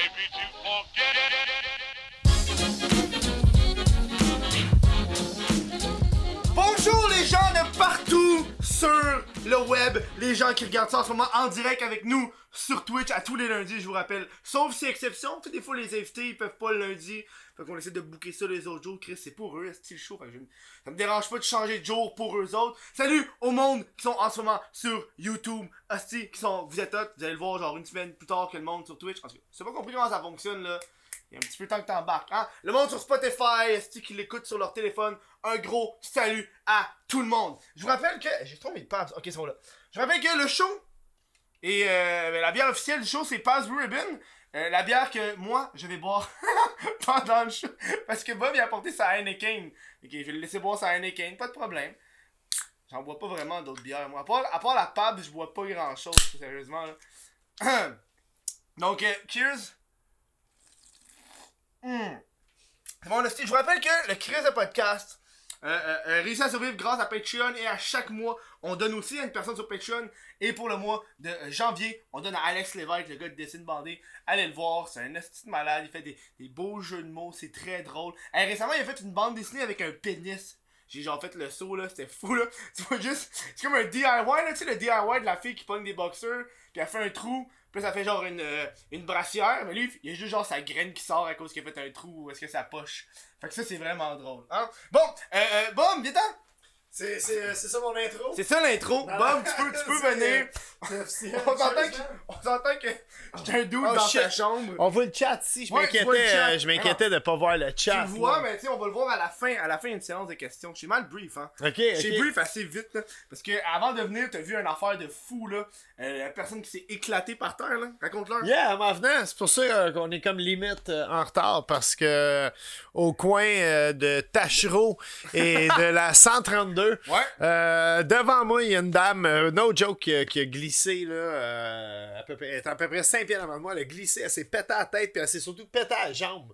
Maybe to forget it. Le web, les gens qui regardent ça en ce moment en direct avec nous sur Twitch à tous les lundis, je vous rappelle. Sauf si exception, des fois les invités ils peuvent pas le lundi, fait qu'on essaie de booker ça les autres jours. Chris, c'est pour eux, c'est le show, fait que je- ça me dérange pas de changer de jour pour eux autres. Salut au monde qui sont en ce moment sur YouTube, Asti, qui sont, vous êtes hot, vous allez le voir genre une semaine plus tard que le monde sur Twitch. En tout cas, c'est pas compris comment ça fonctionne là. Il y a un petit peu de temps que t'embarques, hein? Le monde sur Spotify, est qui l'écoute sur leur téléphone, un gros salut à tout le monde. Je vous rappelle que. J'ai trop mis de pads. Ok, ils sont là. Je vous rappelle que le show. Et euh, ben, la bière officielle du show, c'est Paz Blue Ribbon. Euh, la bière que moi, je vais boire pendant le show. Parce que Bob, il a apporté sa Heineken. Ok, je vais le laisser boire sa Heineken, pas de problème. J'en bois pas vraiment d'autres bières, moi. À part, la pab, je bois pas grand chose, sérieusement. Donc, euh, cheers. Hmm. Bon. Je vous rappelle que le Chris de podcast euh, euh, euh, réussit à survivre grâce à Patreon et à chaque mois, on donne aussi à une personne sur Patreon. Et pour le mois de janvier, on donne à Alex Lévesque, le gars de Dessine Bandé. Allez le voir, c'est un de malade. Il fait des, beaux jeux de mots, c'est très drôle. Récemment, il a fait une bande dessinée avec un pénis. J'ai genre fait le saut là, c'était fou là. Tu vois juste, c'est comme un DIY là, tu sais, le DIY de la fille qui pogne des boxers, puis elle fait un trou, puis ça fait genre une, euh, une brassière, mais lui, il y a juste genre sa graine qui sort à cause qu'il a fait un trou, ou est-ce que ça poche. Fait que ça, c'est vraiment drôle. Hein? Bon, euh, euh, Bom, viens C'est, c'est, c'est ça mon intro? C'est ça l'intro. Bom, tu peux, tu peux venir. On s'entend que, j'ai un doute Oh, dans shit. ta chambre. On voit le chat ici, je Ouais, tu m'inquiétais, euh, je m'inquiétais de pas voir le Tu chat. le vois, mais tu sais, on va le voir à la fin, à la fin d'une séance de questions. J'ai mal brief, hein. Ok, J'ai brief assez vite, là. Parce que avant de venir, t'as vu une affaire de fou, là. Euh, la personne qui s'est éclatée par terre, là. Raconte-leur. Yeah, en venant, c'est pour ça euh, qu'on est comme limite euh, en retard parce que euh, au coin euh, de Tachereau et de la 132, Ouais. euh, devant moi, il y a une dame, euh, no joke, qui a, qui a glissé, là, euh, à peu près, elle est à peu près 5 pieds devant moi, elle a glissé, elle s'est pété à la tête, puis elle s'est surtout pété à la jambe.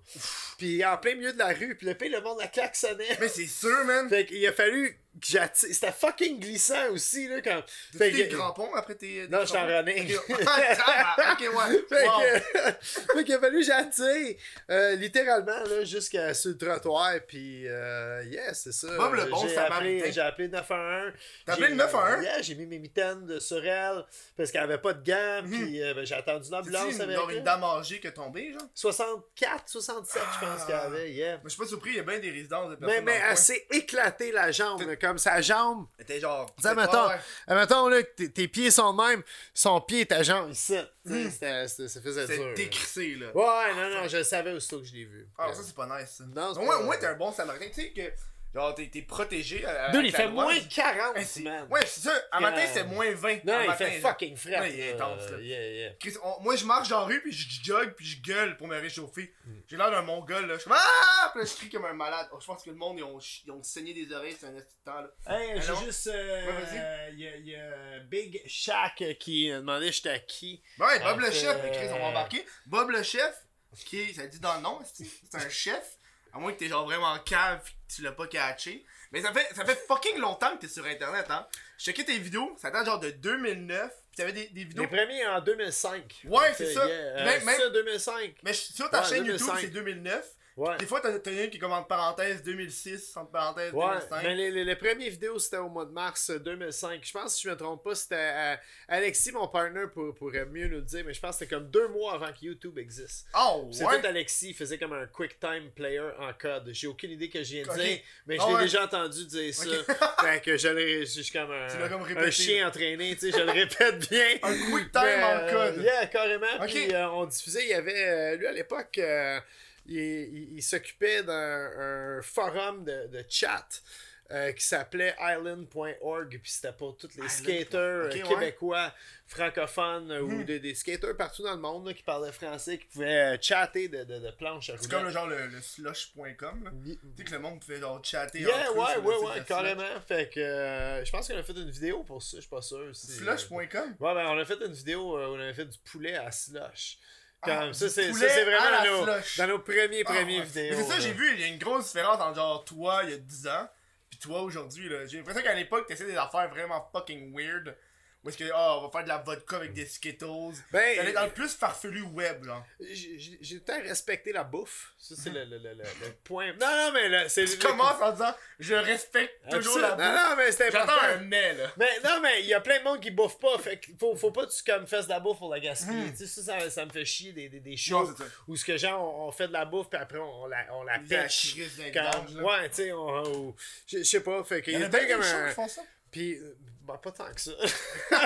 Puis en plein milieu de la rue, puis le pays, le monde la klaxonnait. Mais c'est sûr, man. Fait qu'il a fallu que j'attire. C'était fucking glissant aussi, là, quand. T'as Fait des que- crampons après tes. Non, je suis en running. Ok, Ah, ouais. Fait Wow. que- fait qu'il a fallu que j'attire littéralement là, jusqu'à sur le trottoir. Puis, yes, c'est ça. Bob le bon j'ai Samaritain. J'ai appelé 911. T'as appelé le 911? Yeah, j'ai mis mes mitaines de sur elle parce qu'elle avait pas de gants. Puis, euh, ben, j'ai attendu l'ambulance une, avec une elle. dame âgée qui est tombée, genre? 64, 67, je pense Ah. qu'elle avait. Yeah. Mais je suis pas surpris, il y a bien des résidences de Mais, personnes. mais elle s'est éclatée la jambe. Comme sa jambe était genre. Ouais, mettons, mettons là, tes- tes pieds sont de même, son pied et ta jambe ici. Hmm. c'était- c'était- Ça faisait C'est dur. là. décrissé, là. Ouais, non, non, je le savais aussitôt que je l'ai vu. Ah, ça, c'est pas nice, ça. Non, au moins, t'es un bon samaritain. Tu sais que, genre, t'es t'es protégé. à- Dude, avec il fait moins 40, Ouais, c'est- man. Ouais, c'est ça. Que- matin, c'est moins 20. Non, il fait fucking frais. Ouais, il est intense, là. Yeah, yeah. Chris, on- moi, je marche dans la rue, puis je jog, puis je gueule pour me réchauffer. Hmm. J'ai l'air d'un mongol, là. Je suis comme, ah! Puis là, je crie comme un malade. Oh, je pense que le monde, ils ont, ils ont saigné des oreilles, c'est un de temps, là. Hey, Allô? j'ai juste. euh, Ouais, vas-y. Il y, a- il y a Big Shaq qui a demandé j'étais à qui. Ben ouais, Bob Ah, le c'est- chef, Chris, on va embarquer. Bob le chef, qui ça dit dans le nom, c'est un chef. À moins que t'es genre vraiment cave pis tu l'as pas catché. Mais ça fait, ça fait fucking longtemps que t'es sur internet, hein. Je checkais tes vidéos, ça date genre de 2009, pis t'avais des, des vidéos. Les premiers en 2005. Ouais, c'est ça. yeah. Euh, Même- même- ça, 2005. Mais sur ta Ouais, chaîne 2005. YouTube, c'est 2009. Ouais. Des fois, t'as une qui est comme entre parenthèses 2006, entre parenthèses Ouais, 2005. mais les, les, les premières vidéos c'était au mois de mars euh, 2005. Je pense, si je me trompe pas, c'était euh, Alexis, mon partner, pour, pourrait mieux nous le dire, mais je pense que c'était comme deux mois avant que YouTube existe. Oh, C'est ouais. tout Alexis, il faisait comme un quick time player en code. J'ai aucune idée que je viens de dire, mais je Ah l'ai ouais. déjà entendu dire ça. Ok. fait que je l'ai- je suis comme un, Tu un chien entraîné, tu sais, je le répète bien. Un quick time Mais, en euh, code. Yeah, carrément. Puis euh, on diffusait, il y avait, euh, lui à l'époque, euh, il, il- il s'occupait d'un un forum de, de chat. euh, qui s'appelait island.org puis c'était pour tous les skaters Ok, euh, ouais. québécois francophones euh, ou Mhm. des, des skaters partout dans le monde là, qui parlaient français qui pouvaient euh, chatter de, de, de planches à C'est comme le genre le, le slush.com. Tu sais que le monde pouvait genre chatter Yeah, ouais, ouais, ouais, de carrément. Fait que euh, je pense qu'on a fait une vidéo pour ça, je suis pas sûr. si-. Slush.com? Ouais, ben on a fait une vidéo où on avait fait du poulet à slush. Ah, Comme, ça, c'est, vraiment dans nos, slush. dans nos premiers, Ah, premiers ouais. vidéos. C'est ça, j'ai vu, il y a une grosse différence entre genre toi il y a 10 ans, puis toi aujourd'hui. J'ai l'impression qu'à l'époque, t'essayais des affaires vraiment fucking weird. Ou est-ce que, ah, on va faire de la vodka avec des Skittles. Ben, T'allais dans le plus farfelu web, genre. j'ai tout le temps respecté la bouffe. Ça, c'est le, le, le, le- le point. Non, non, mais là, c'est. Tu commences en disant, je respecte toujours la Non, bouffe. non, mais c'est J'attends important. un mais, là. Mais non, mais il y a plein de monde qui bouffe pas. Fait qu'il faut, faut pas que tu comme fasses de la bouffe pour la gaspiller. Mhm. Tu sais, ça, ça, ça me fait chier des, des, des Non, shows ça. où ce que genre on, fait de la bouffe puis après on, la, on la là. ouais, tu sais, on. je sais pas. Fait qu'il Il y a comme un. ça. Puis, ben, pas tant que ça.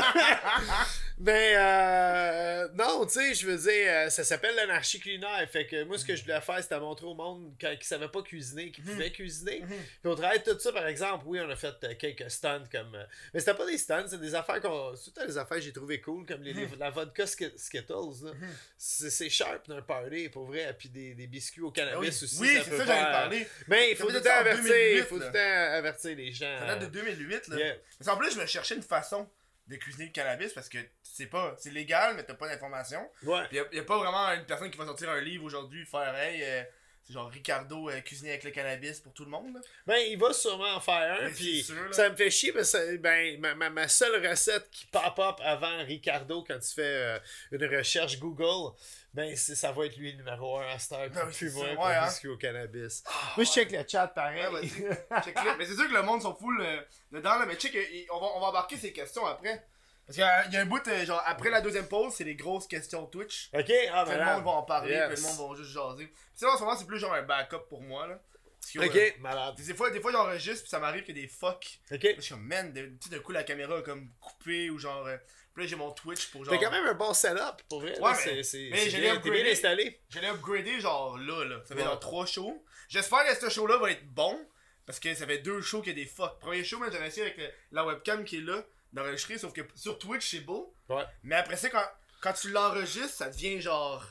Mais, euh, non, tu sais, je veux dire, euh, ça s'appelle l'anarchie culinaire. Fait que moi, ce que je voulais faire, c'était montrer au monde qui ne savait pas cuisiner, qui pouvait cuisiner. Mhm. Puis au travers de tout ça, par exemple, oui, on a fait euh, quelques stunts comme. mais c'était pas des stunts, c'est des affaires qu'on. Des affaires que j'ai trouvé cool, comme les, les- Mhm. la vodka Sk- Skittles. C'est sharp d'un party, pour vrai. Puis des, des biscuits au Ah Oui, cannabis aussi. oui ça c'est ça, j'en ai faire- parlé. Mais il Ça faut tout le temps ça avertir. 2008, Il faut tout le temps avertir les gens. Ça date de 2008, là. Yeah. Mais en plus, je me cherchais une façon de cuisiner le cannabis parce que c'est pas. C'est légal, mais t'as pas d'informations. Ouais. Puis y, a pas vraiment une personne qui va sortir un livre aujourd'hui faire Hey, euh, c'est genre Ricardo euh, cuisiner avec le cannabis pour tout le monde. Là. Ben, il va sûrement en faire un. Ben, Puis ça me fait chier parce que ben, ma, ma, ma seule recette qui pop-up avant Ricardo quand tu fais euh, une recherche Google, ben c'est- ça va être lui le numéro 1 à cette heure. Ben plus pour hein. au cannabis. Ah, Moi, je check le chat pareil. Ouais. Check. Mais c'est sûr que le monde sont full euh, dedans, là. Mais check, euh, on va, on va embarquer ces questions après. Parce qu'il y, a- y a un bout, euh, genre, après la deuxième pause, c'est les grosses questions Twitch. ok, ah Tout ben le là. monde va en parler, Yes. puis le monde va juste jaser. Puis ça, en ce moment, c'est plus genre un backup pour moi, là. Parce que, Ok, euh, malade. des fois, des fois j'enregistre, puis ça m'arrive que des fuck. Ok. Je suis comme, man, de- d'un coup, la caméra a comme coupé, ou genre. euh, puis là, j'ai mon Twitch pour genre. T'as quand même un bon setup pour vrai. Ouais, là, mais- c'est- c'est mais c'est j'ai bien, upgradé. installé. Je l'ai upgradé genre là, là. Ça fait Ouais. genre trois shows. J'espère que ce show-là va être bon. Parce que ça fait deux shows qu'il y a des fuck. Premier show, moi j'avais essayé avec le- la webcam qui est là, d'enregistrer, sauf que sur Twitch c'est beau. Ouais. Mais après ça, quand, quand tu l'enregistres, ça devient genre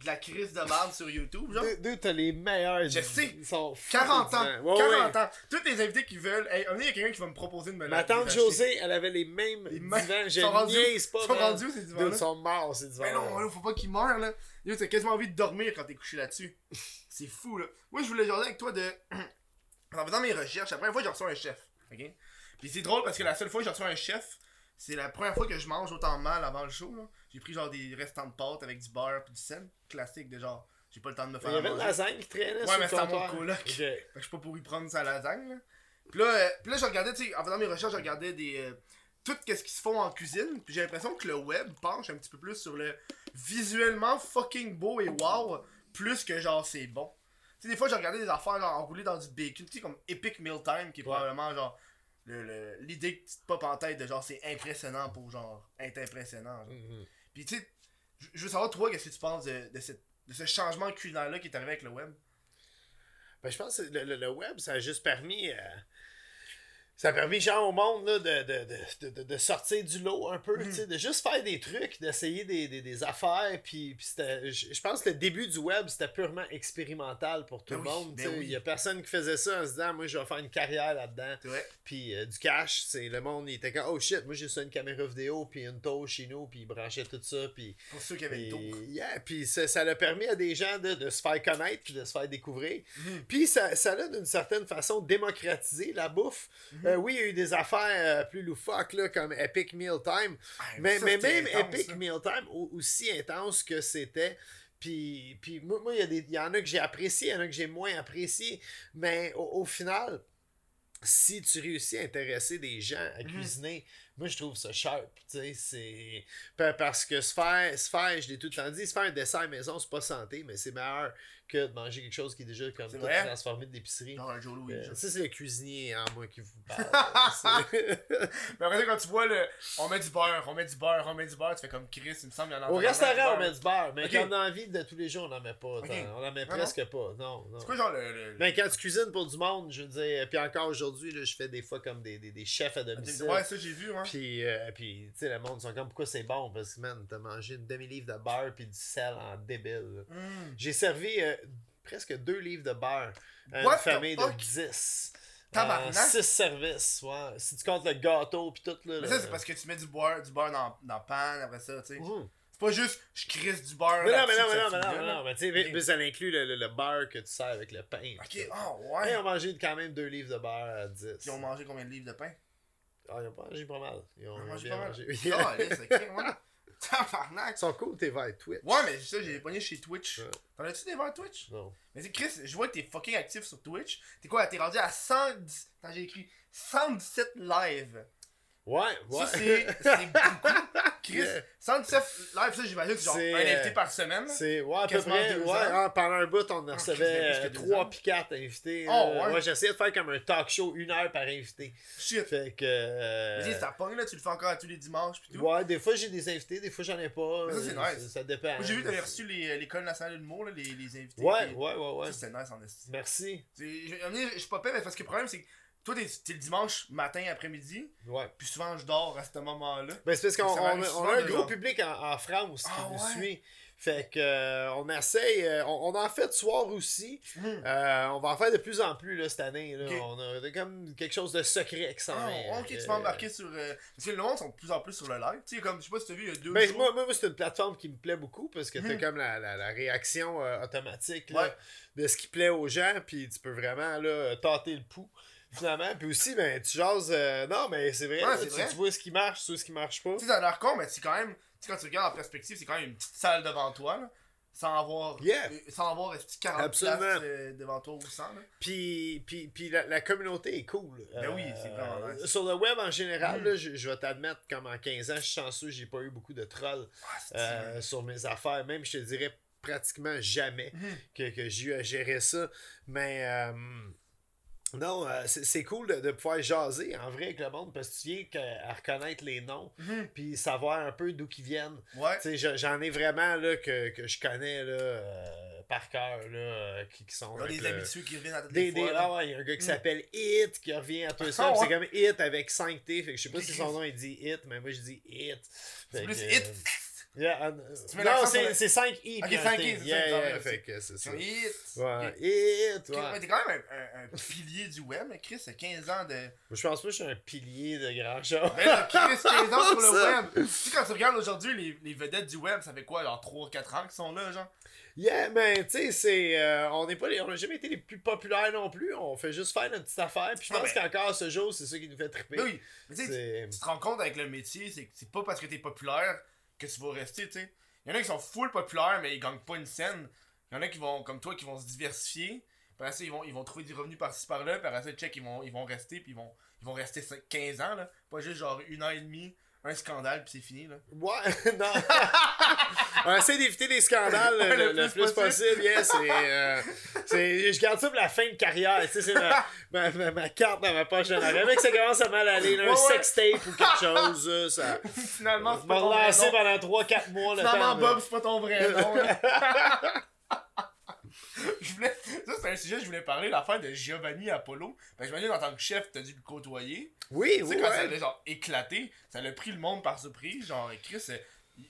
de la crise de merde sur YouTube, genre. Deux, deux, t'as les meilleurs. Je sais. Ils sont 40 ans, fatigants. Ouais, 40 ouais. ans. Tous les invités qui veulent. Hey, il y a quelqu'un qui va me proposer de me Ma tante. Josée, elle avait les mêmes Les divans. Je sont rendus- niaise pas. Ils sont rendus ces Dude, divans-là? Ils sont morts, ces divans. Mais non, là, faut pas qu'il meure, là. Yo, t'as quasiment envie de dormir quand t'es couché là-dessus. C'est fou, là. Moi, je voulais jaser avec toi de. En faisant mes recherches, la première fois, j'ai reçu un chef. Ok? Puis c'est drôle parce que la seule fois que j'ai reçu un chef, c'est la première fois que je mange autant mal avant le show. J'ai pris genre des restants de pâtes avec du beurre pis du sel. Classique de genre, j'ai pas le temps de me faire Il y avait manger. lasagne qui traînait Ouais, mais c'était à mon coloc. Ok. Fait que je suis pas pour y prendre sa lasagne, là. Puis là, euh, puis là je regardais, tu sais, en faisant mes recherches, je regardais des. euh, tout ce qui se font en cuisine. Puis j'ai l'impression que le web penche un petit peu plus sur le visuellement fucking beau et wow, plus que genre c'est bon. Tu sais, des fois, j'ai regardé des affaires genre enroulées dans du bacon, tu sais, comme Epic Meal Time, qui est Ouais. probablement genre. L'idée qui te pop en tête de genre c'est impressionnant pour genre être impressionnant. genre. Mhm. Puis tu sais, je- veux savoir toi, qu'est-ce que tu penses de, de, cette- de ce changement culinaire-là qui est arrivé avec le web? Ben, je pense que le, le- le web, ça a juste permis. euh, ça a permis, genre, au monde, là, de, de, de, de, de sortir du lot un peu, Mhm. de juste faire des trucs, d'essayer des, des, des affaires. Puis, puis c'était. Je pense que le début du web, c'était purement expérimental pour tout Ben le oui, monde. ben sais. oui. Il y a personne qui faisait ça en se disant, moi, je vais faire une carrière là-dedans. Puis euh, du cash, c'est le monde, il était comme, oh shit, moi, j'ai ça une caméra vidéo, puis une tour chez nous, puis il branchait tout ça, puis. Pour ceux qui avaient le Puis, tour. yeah, puis ça, ça l'a permis à des gens de, de se faire connaître puis de se faire découvrir. Mhm. Puis ça, ça l'a d'une certaine façon démocratisé la bouffe. Euh, oui, il y a eu des affaires euh, plus loufoques là, comme Epic Meal Time. Ah, Mais, mais même intense, Epic ça. Meal Time, au- aussi intense que c'était. Puis, puis moi, il y, a des- il y en a que j'ai apprécié, il y en a que j'ai moins apprécié. Mais au, au final, si tu réussis à intéresser des gens à Mhm. cuisiner, moi je trouve ça sharp. tu sais, C'est parce que se faire, se faire, je l'ai tout le temps dit, se faire un dessert à maison, c'est pas santé, mais c'est meilleur que de manger quelque chose qui est déjà comme C'est tout vrai? transformé de l'épicerie. Genre un Joe Louis. Euh, ça, c'est le cuisinier en moi qui vous parle. Mais après ça, quand tu vois le. On met du beurre, on met du beurre, on met du beurre, tu fais comme Chris, il me semble, il y en a Au restaurant, on met du beurre, mais quand on a envie de tous les jours, on n'en met pas. On n'en met Non, presque pas. Non, non. C'est quoi genre le. le- Mais quand tu cuisines pour du monde, je veux dire, puis encore aujourd'hui, je fais des fois comme des, des, des chefs à domicile. Ouais, ça j'ai vu, hein. Puis, euh, puis tu sais, le monde sont comme pourquoi c'est bon? Parce que, man, t'as mangé une demi-livre de beurre puis du sel en débile. Mm. J'ai servi euh, presque deux livres de beurre à What une famille de fuck? 10. Tabarnak. 6 services, ouais. Si tu comptes le gâteau puis tout, là. Mais ça, c'est parce que tu mets du beurre, du beurre dans, dans la panne, après ça, tu sais. Mhm. C'est pas juste, je crisse du beurre. Mais non, mais non, mais non, mais non, mais non, mais tu sais, mais ça inclut le, le- le beurre que tu sers avec le pain. Ok, tout. oh ouais. on a mangé quand même deux livres de beurre à 10. Ils ont mangé combien de livres de pain? Ah, ils ont pas mangé pas mal. Ils ont ont mangé pas mal. Ah, laisse, ok, ouais. Tabarnak. Ils sont cool, tes verres Twitch. Ouais, mais ça, j'ai pogné chez Twitch. Ouais. T'en as-tu des verres Twitch? Non. Mais c'est Chris, je vois que t'es fucking actif sur Twitch. T'es quoi, t'es rendu à 110. Attends, j'ai écrit 117 live. Ouais, ouais. Ça, c'est. Chris, Yeah. 117 live, ça, j'imagine que c'est genre un invité euh, par semaine. C'est, ouais, à peu près. Ouais, ah, pendant un bout, on en Chris, recevait euh, ans. trois puis quatre invités. Oh, là. ouais. j'essayais de faire comme un talk show, une heure par invité. Shit. Fait que. euh, Mais ça pogne là, tu le fais encore tous les dimanches pis tout. Ouais, des fois j'ai des invités, des fois j'en ai pas. Mais ça, c'est nice. Ça, ça dépend. Moi, j'ai vu que t'avais reçu euh, l'école nationale de l'humour, les, les invités. Ouais, ouais, ouais, ouais. Ça, c'était nice en esti. Merci. Je donné, je suis pas mais parce que le problème, c'est que toi, t'es t'es le dimanche matin, après-midi, Ouais. puis souvent, je dors à ce moment-là. Ben, c'est parce qu'on on, on a un gros genre- public en, en France qui Ah, nous ouais? suit. Fait que euh, on essaye, euh, on, on en fait de soir aussi. Hmm. Euh, on va en faire de plus en plus là, cette année. Là. On a comme quelque chose de secret qui s'en Ah, ok, tu vas embarquer sur. Parce que le monde sont de plus en plus sur le live. Tu sais, comme, je sais pas si t'as vu, il y a deux Ben, jours. moi, moi, c'est une plateforme qui me plaît beaucoup parce que t'as Mhm. comme la, la, la réaction automatique là, Ouais. de ce qui plaît aux gens, puis tu peux vraiment là, tâter le pouls. Finalement, puis aussi, ben, tu jases. euh, non, mais c'est vrai, Ouais, là, c'est tu, vrai. tu vois ce qui marche, tu vois ce qui marche pas. Tu sais, ça a l'air con, mais c'est quand même. Tu quand tu regardes en perspective, c'est quand même une petite salle devant toi, là. Sans avoir. Yeah. euh, Sans avoir euh, 40 Absolument. places euh, devant toi ou 100, là. Puis, puis, puis la, la communauté est cool. Ben oui, c'est vraiment nice. Sur le web en général, Mhm. là, je, je vais t'admettre, comme en 15 ans, je suis chanceux, j'ai pas eu beaucoup de trolls Ah, euh, sur mes affaires. Même, je te dirais pratiquement jamais Mhm. que, que j'ai eu à gérer ça. Mais non, euh, c'est cool de, de pouvoir jaser en vrai avec le monde parce que tu viens que- à reconnaître les noms Mhm. puis savoir un peu d'où qu'ils viennent. Ouais. J'en ai vraiment là, que, que je connais là, euh, par cœur là, euh, qui, qui sont Il y a des le- habitués qui reviennent à toutes des, les fois. ah ouais, il y a un gars qui Mm. s'appelle Hit qui revient à les Ah ouais? C'est comme Hit avec 5 T. Fait que je sais pas si son nom il dit Hit, mais moi je dis Hit. C'est plus que, hit. Yeah, Tu mets non, c'est le- c'est 5 I. Ok, puis un 5 T. I, c'est ça, Yeah, c'est yeah, ça. fait que c'est ça. Sur hit. Ouais, t'es quand même un, un, un pilier du web, mais Chris, c'est 15 ans de. Moi, Je pense pas que je suis un pilier de grand chose. Mais là, Chris, 15 ans sur le web. Tu sais, quand tu regardes aujourd'hui les, les vedettes du web, ça fait quoi, genre 3-4 ans qu'ils sont là, genre? Yeah, mais tu sais, c'est. euh, on n'est pas les- on n'a jamais été les plus populaires non plus. On fait juste faire notre petite affaire. Puis je Ah, pense ben- qu'encore ce jour, c'est ça qui nous fait triper. Mais oui, mais tu sais, C'est- tu te rends compte avec le métier, c'est que c'est pas parce que t'es populaire que tu vas rester, tu sais. Il y en a qui sont full populaires, mais ils gagnent pas une scène. Il y en a qui vont, comme toi, qui vont se diversifier. Puis après ça, ils vont, ils vont trouver du revenu par-ci par-là. Puis après ça, check, ils vont, ils vont rester. Puis ils vont, ils vont rester 15 ans, là. Pas juste genre une heure et demie, un scandale, puis c'est fini, là. Ouais, non. on essaie d'éviter les scandales Ouais, le, le le plus possible. yeah, c'est, euh, je garde ça pour la fin de carrière. Tu sais, c'est ma, ma, ma- ma carte dans ma poche. Mec, que ça commence à mal aller. là, un ouais. sextape ou quelque chose. ça. Finalement, c'est pas ton vrai nom. pendant 3-4 mois. Le Finalement, temps Bob, c'est pas ton vrai nom, là. je voulais... Ça, c'est un sujet que je voulais parler, l'affaire de Giovanni Apollo. Ben, j'imagine, en tant que chef, t'as dû le côtoyer. Oui, Tu oui. sais, quand ça ouais. a genre éclaté, ça l'a pris le monde par surprise. Genre, Chris, euh,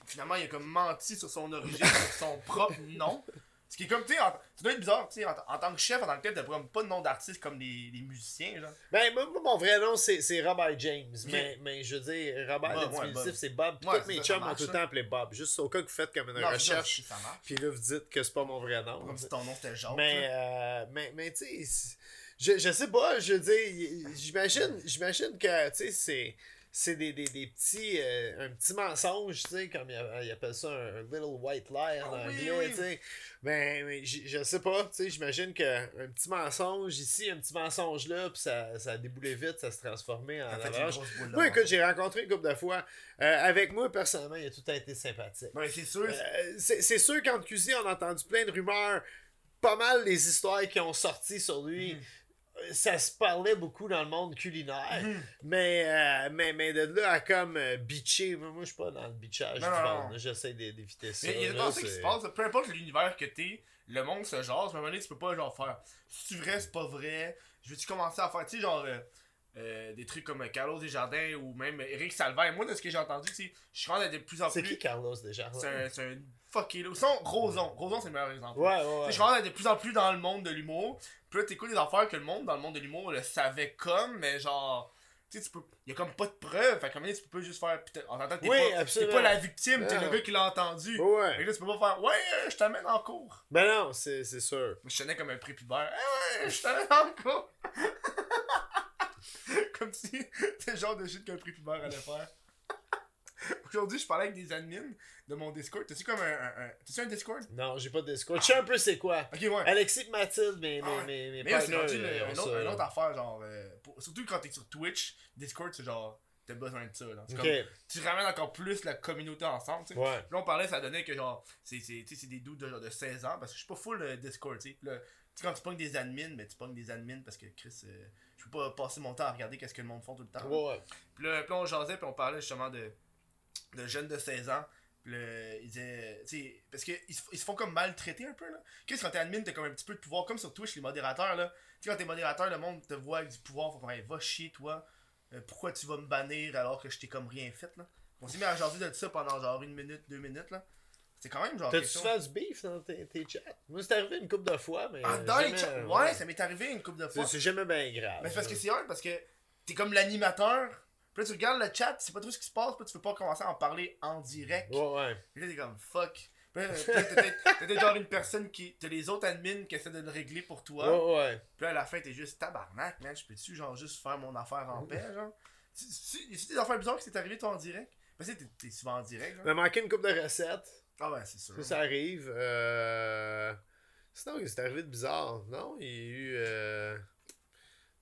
finalement, il a comme menti sur son origine, sur son propre nom. Ce qui est comme, tu sais, ça doit être bizarre, tu sais, en, en tant que chef, en tant que tel, t'as pas de nom d'artiste comme les, les musiciens, genre. Ben, moi, moi, mon vrai nom, c'est, c'est Robert James. Mais, mais je veux dire, Robert, Bob, le diminutif, c'est Bob. Puis Ouais, tous mes chums ont tout le ça. temps appelé Bob. Juste au cas que vous faites comme une Non, recherche. ça, ça marche. Puis là, vous dites que c'est pas mon vrai nom. Comme si ton nom c'était Jacques. Mais, euh, mais, mais tu sais, je, je sais pas, je veux dire, j'imagine que, tu sais, c'est, c'est des, des, des petits, euh, un petit mensonge, tu sais, comme ils ils appellent ça un, un little white lie en Ah anglais, oui. tu sais. Mais, mais j- je sais pas, tu sais, j'imagine qu'un petit mensonge ici, un petit mensonge là, puis ça, ça a déboulé vite, ça se transformait en avalanche. Moi, écoute, j'ai rencontré une couple de fois. Euh, avec moi, personnellement, il a tout été sympathique. Ouais, c'est sûr. Euh, c'est c'est sûr qu'en cuisine, on a entendu plein de rumeurs. Pas mal les histoires qui ont sorti sur lui. Mhm. Ça se parlait beaucoup dans le monde culinaire. Mhm. Mais, euh, mais, mais de là à comme euh, bitcher, moi, je suis pas dans le bitchage Non, du non, monde. J'essaie d'é- d'éviter ça. Mais il y a dans ça qui c'est- se passe, peu importe l'univers que t'es, le monde se jase, mais à un moment donné, tu peux pas genre faire c'est vrai, c'est pas vrai, je veux-tu commencer à faire, tu sais, genre euh, euh, des trucs comme euh, Carlos Desjardins ou même Eric Salvaire. Moi, de ce que j'ai entendu, tu sais, je suis rendu de plus en C'est plus. qui Carlos C'est un, c'est un fucké là. Sinon, Roson. Roson, c'est le meilleur exemple. Ouais, ouais, ouais. Je de plus en plus dans le monde de l'humour. Puis là, t'écoutes des affaires que le monde dans le monde de l'humour le savait comme, mais genre. Tu sais, tu peux. Y a comme pas de preuves. Fait comme tu peux pas juste faire. putain, En tant que t'es Oui, pas, t'es pas la victime, t'es le gars qui l'a entendu. Fait Ouais. que là, tu peux pas faire. Ouais, euh, je t'amène en cours. Ben non, c'est c'est sûr. Je tenais comme un prépubère. Eh ouais, je t'amène en cours. Comme si c'était le genre de shit qu'un prix pubère allait faire. Aujourd'hui, je parlais avec des admins de mon Discord. T'as-tu comme un. un, un- T'as-tu un Discord? Non, j'ai pas de Discord. Je sais un peu c'est quoi. Ok, ouais. Alexis et Mathilde, Ah mes, mes, mes Mais là, c'est rendu le- euh, un, ont autre, autre affaire, genre. euh, pour- surtout quand t'es sur Twitch, Discord, c'est genre. T'as besoin de ça, là. Comme- tu ramènes encore plus la communauté ensemble, tu sais. ouais. Là, on parlait, ça donnait que genre, c'est c'est- tu sais, c'est des dudes de, genre de 16 ans, parce que je suis pas full euh, Discord, tu sais. Puis là, tu sais, quand tu pognes des admins, mais tu pognes des admins parce que Chris, euh, je peux pas passer mon temps à regarder qu'est-ce que le monde font tout le temps. Ouais, ouais. Puis là, puis là, on jasait, puis on parlait justement de, de jeunes de 16 ans. Disaient, tu sais, parce qu'ils se, ils se font comme maltraiter un peu, là. Qu'est-ce quand t'es admin, t'as comme un petit peu de pouvoir, comme sur Twitch, les modérateurs, là. Tu sais, quand t'es modérateur, le monde te voit avec du pouvoir, faut comme, Hey, va chier, toi. Euh, pourquoi tu vas me bannir alors que je t'ai comme rien fait, là? On s'est mis à jaser de ça pendant genre une minute, deux minutes, là. C'est quand même genre. T'as-tu chose- fait du beef dans tes, tes chats? Moi, c'est arrivé une couple de fois, mais. Ah, dans les chats- euh, Ouais, ça m'est arrivé une couple de C'est fois. c'est jamais bien grave. Mais c'est parce que c'est hard parce que t'es comme l'animateur. Puis là, tu regardes le chat, tu sais pas trop ce qui se passe, puis tu peux pas commencer à en parler en direct. Ouais, ouais. Puis là, t'es comme fuck. Puis peut-être genre une personne qui. T'as les autres admins qui essaient de le régler pour toi. Ouais, ouais. Puis là, à la fin, t'es juste tabarnak, man. Je peux-tu, genre, juste faire mon affaire en paix, genre? C'est c'est des affaires bizarres que c'est arrivé, toi, en direct? Parce que t'es- souvent en direct, Il genre. m'a manqué une couple de recettes. Ah, ouais, c'est sûr. Ça, ça arrive. Euh... Sinon, c'est arrivé de bizarre. Non, il y a eu. Euh...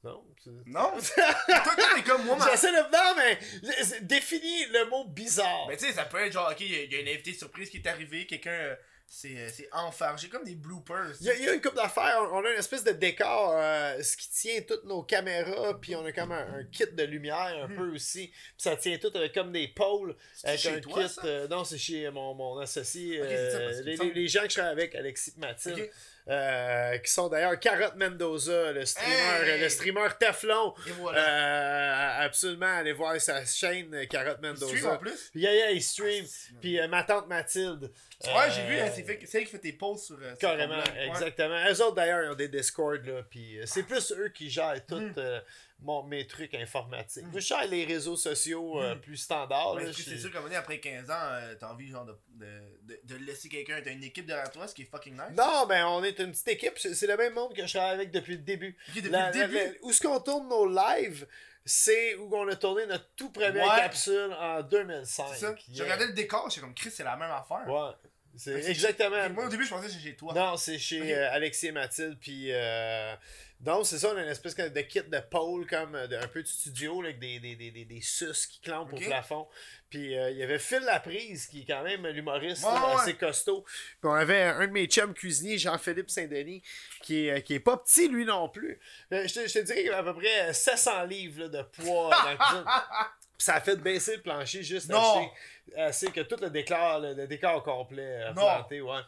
Non. c'est- Non? toi, t'es comme moi, man. J'essaie de. Non, mais. c'est- Définis le mot bizarre. Mais tu sais, ça peut être genre, ok, il y, a- il y a une invité surprise qui est arrivé, quelqu'un euh, s'est euh, s'est enfargé, comme des bloopers. Il y, a, il y a une couple d'affaires. On, on a une espèce de décor, euh, ce qui tient toutes nos caméras, puis on a comme un, un kit de lumière un Mhm. peu aussi. Puis ça tient tout avec comme des pôles. C'est Avec chez toi, kit. ça? euh, non, c'est chez mon, mon associé. Ok, c'est ça, euh, parce qu'il me les, semble- les- les gens que je travaille avec, Alexis et Mathilde. Ok. Euh, qui sont d'ailleurs Carotte Mendoza, le streamer, Hey! le streamer Teflon. Et voilà. Euh, absolument, allez voir sa chaîne euh, Carotte Il stream en Mendoza. plus? Yeah, yeah, il stream. Ah, Puis euh, ma tante Mathilde. Ouais, j'ai vu, hein, c'est elle qui fait tes posts sur. sur Carrément, exactement. Eux autres d'ailleurs, ils ont des Discord, là, puis c'est plus eux qui gèrent tous Mm. Mon- mes trucs informatiques. Mm. Moi, je gère les réseaux sociaux euh, Mm. plus standards. Ouais, je- c'est sûr qu'à un moment donné, après 15 ans, euh, t'as envie genre de, de, de, laisser quelqu'un, t'as une équipe derrière toi, ce qui est fucking nice. Non, ben on est une petite équipe, c'est le même monde que je travaille avec depuis le début. Ok, depuis La- le la- début? la- où est-ce qu'on tourne nos lives, c'est où on a tourné notre tout première Ouais. capsule en 2005. C'est ça. Yeah. J'ai regardé le décor, j'étais comme Chris, c'est la même affaire. Ouais, c'est exactement. Moi au début, je pensais que c'était chez toi. Non, c'est chez euh, Alexis et Mathilde. Puis, euh, donc, c'est ça, on a une espèce de kit de pôle, comme euh, de- un peu de studio, là, avec des, des, des, des, des sus qui clampent au plafond. Puis, euh, il y avait Phil Laprise, qui est quand même l'humoriste Ouais, ouais. assez costaud. Puis, on avait un de mes chums cuisiniers, Jean-Philippe Saint-Denis, qui est, euh, qui est pas petit, lui non plus. Euh, je, te, je te dirais qu'il a à peu près 700 livres là, de poids dans la cuisine. Puis ça a fait baisser le plancher juste Non. assez, assez que tout le décor, le, le décor complet euh, Non. planté, ouais.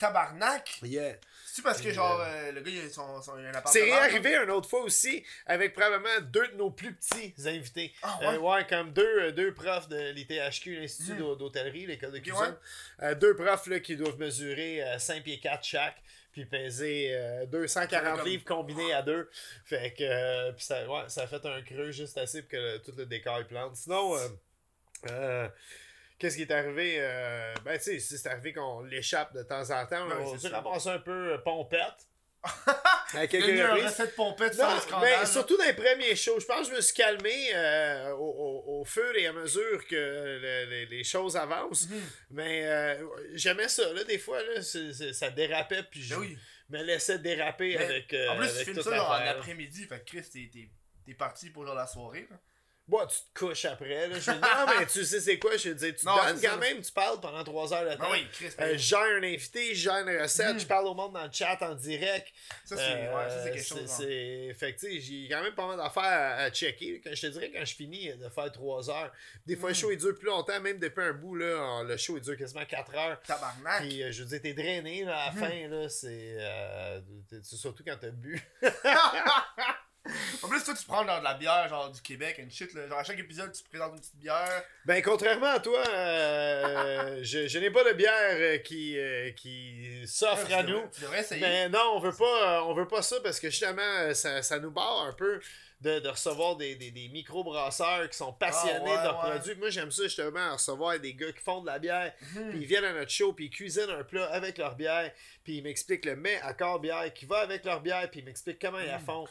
Tabarnak. Yeah. C'est parce que Et, genre, euh, euh, le gars, il a son, son, un appartement. C'est réarrivé une autre fois aussi avec probablement deux de nos plus petits invités. Ah Euh, ouais? comme deux, euh, deux profs de l'ITHQ, l'Institut d'hô- d'hôtellerie, l'école de cuisine. Euh, deux profs là, qui doivent mesurer euh, 5 pieds 4 chaque, puis peser euh, 240 Comme- livres combinés à deux. Fait que euh, ça, ouais, ça a fait un creux juste assez pour que le- tout le décor plante. Sinon, euh, euh, Qu'est-ce qui est arrivé? euh, ben, tu sais, si c'est arrivé qu'on l'échappe de temps en temps. Ouais, on ramassé un peu euh, pompette. à quelques reprises. recette pompette Non, sans le scandale. mais surtout dans les premiers shows, je pense que je me suis calmé euh, au, au- au fur et à mesure que le- les, les choses avancent. Mhm. Mais euh, j'aimais ça, là, des fois, là, ça dérapait, puis je Ben oui. me laissais déraper Mais avec. euh, En plus, tu filmes ça en après-midi, fait que Chris, t'es- parti pour genre la soirée. Là. Bon, tu te couches après. Là. Je dis, non, mais tu sais, c'est quoi? Je te dis, tu Non, donnes quand ça. même, tu parles pendant trois heures de temps. Ben oui, Chris, Euh, je gère un invité, je gère une recette, je parle au monde dans le chat en direct. ça, c'est Euh, ouais, ça, c'est quelque chose. hein. c'est- Fait que, tu sais, j'ai quand même pas mal d'affaires à, à checker. Quand je te dirais, quand je finis de faire 3 heures, des fois, le Mm. show il dure plus longtemps, même depuis un bout, là, le show il dure quasiment 4 heures. Tabarnak. Puis, euh, je veux dire, t'es drainé là, à la Mhm. fin, là, c'est. euh, c'est surtout quand t'as bu. En plus, toi, tu prends genre de la bière, genre du Québec, une shit. Là. Genre, à chaque épisode, tu te présentes une petite bière. Ben, contrairement à toi, euh, je, je n'ai pas de bière euh, qui, euh, qui s'offre à devrais- nous. Tu devrais essayer. Mais non, on veut pas, on veut pas ça parce que justement, ça, ça nous barre un peu de, de recevoir des, des, des micro-brasseurs qui sont passionnés Ah, ouais, de leurs ouais. produits. Moi, j'aime ça justement, recevoir des gars qui font de la bière, Mhm. puis ils viennent à notre show, puis ils cuisinent un plat avec leur bière, puis ils m'expliquent le mets à corps bière qui va avec leur bière, puis ils m'expliquent comment ils la Mm. font.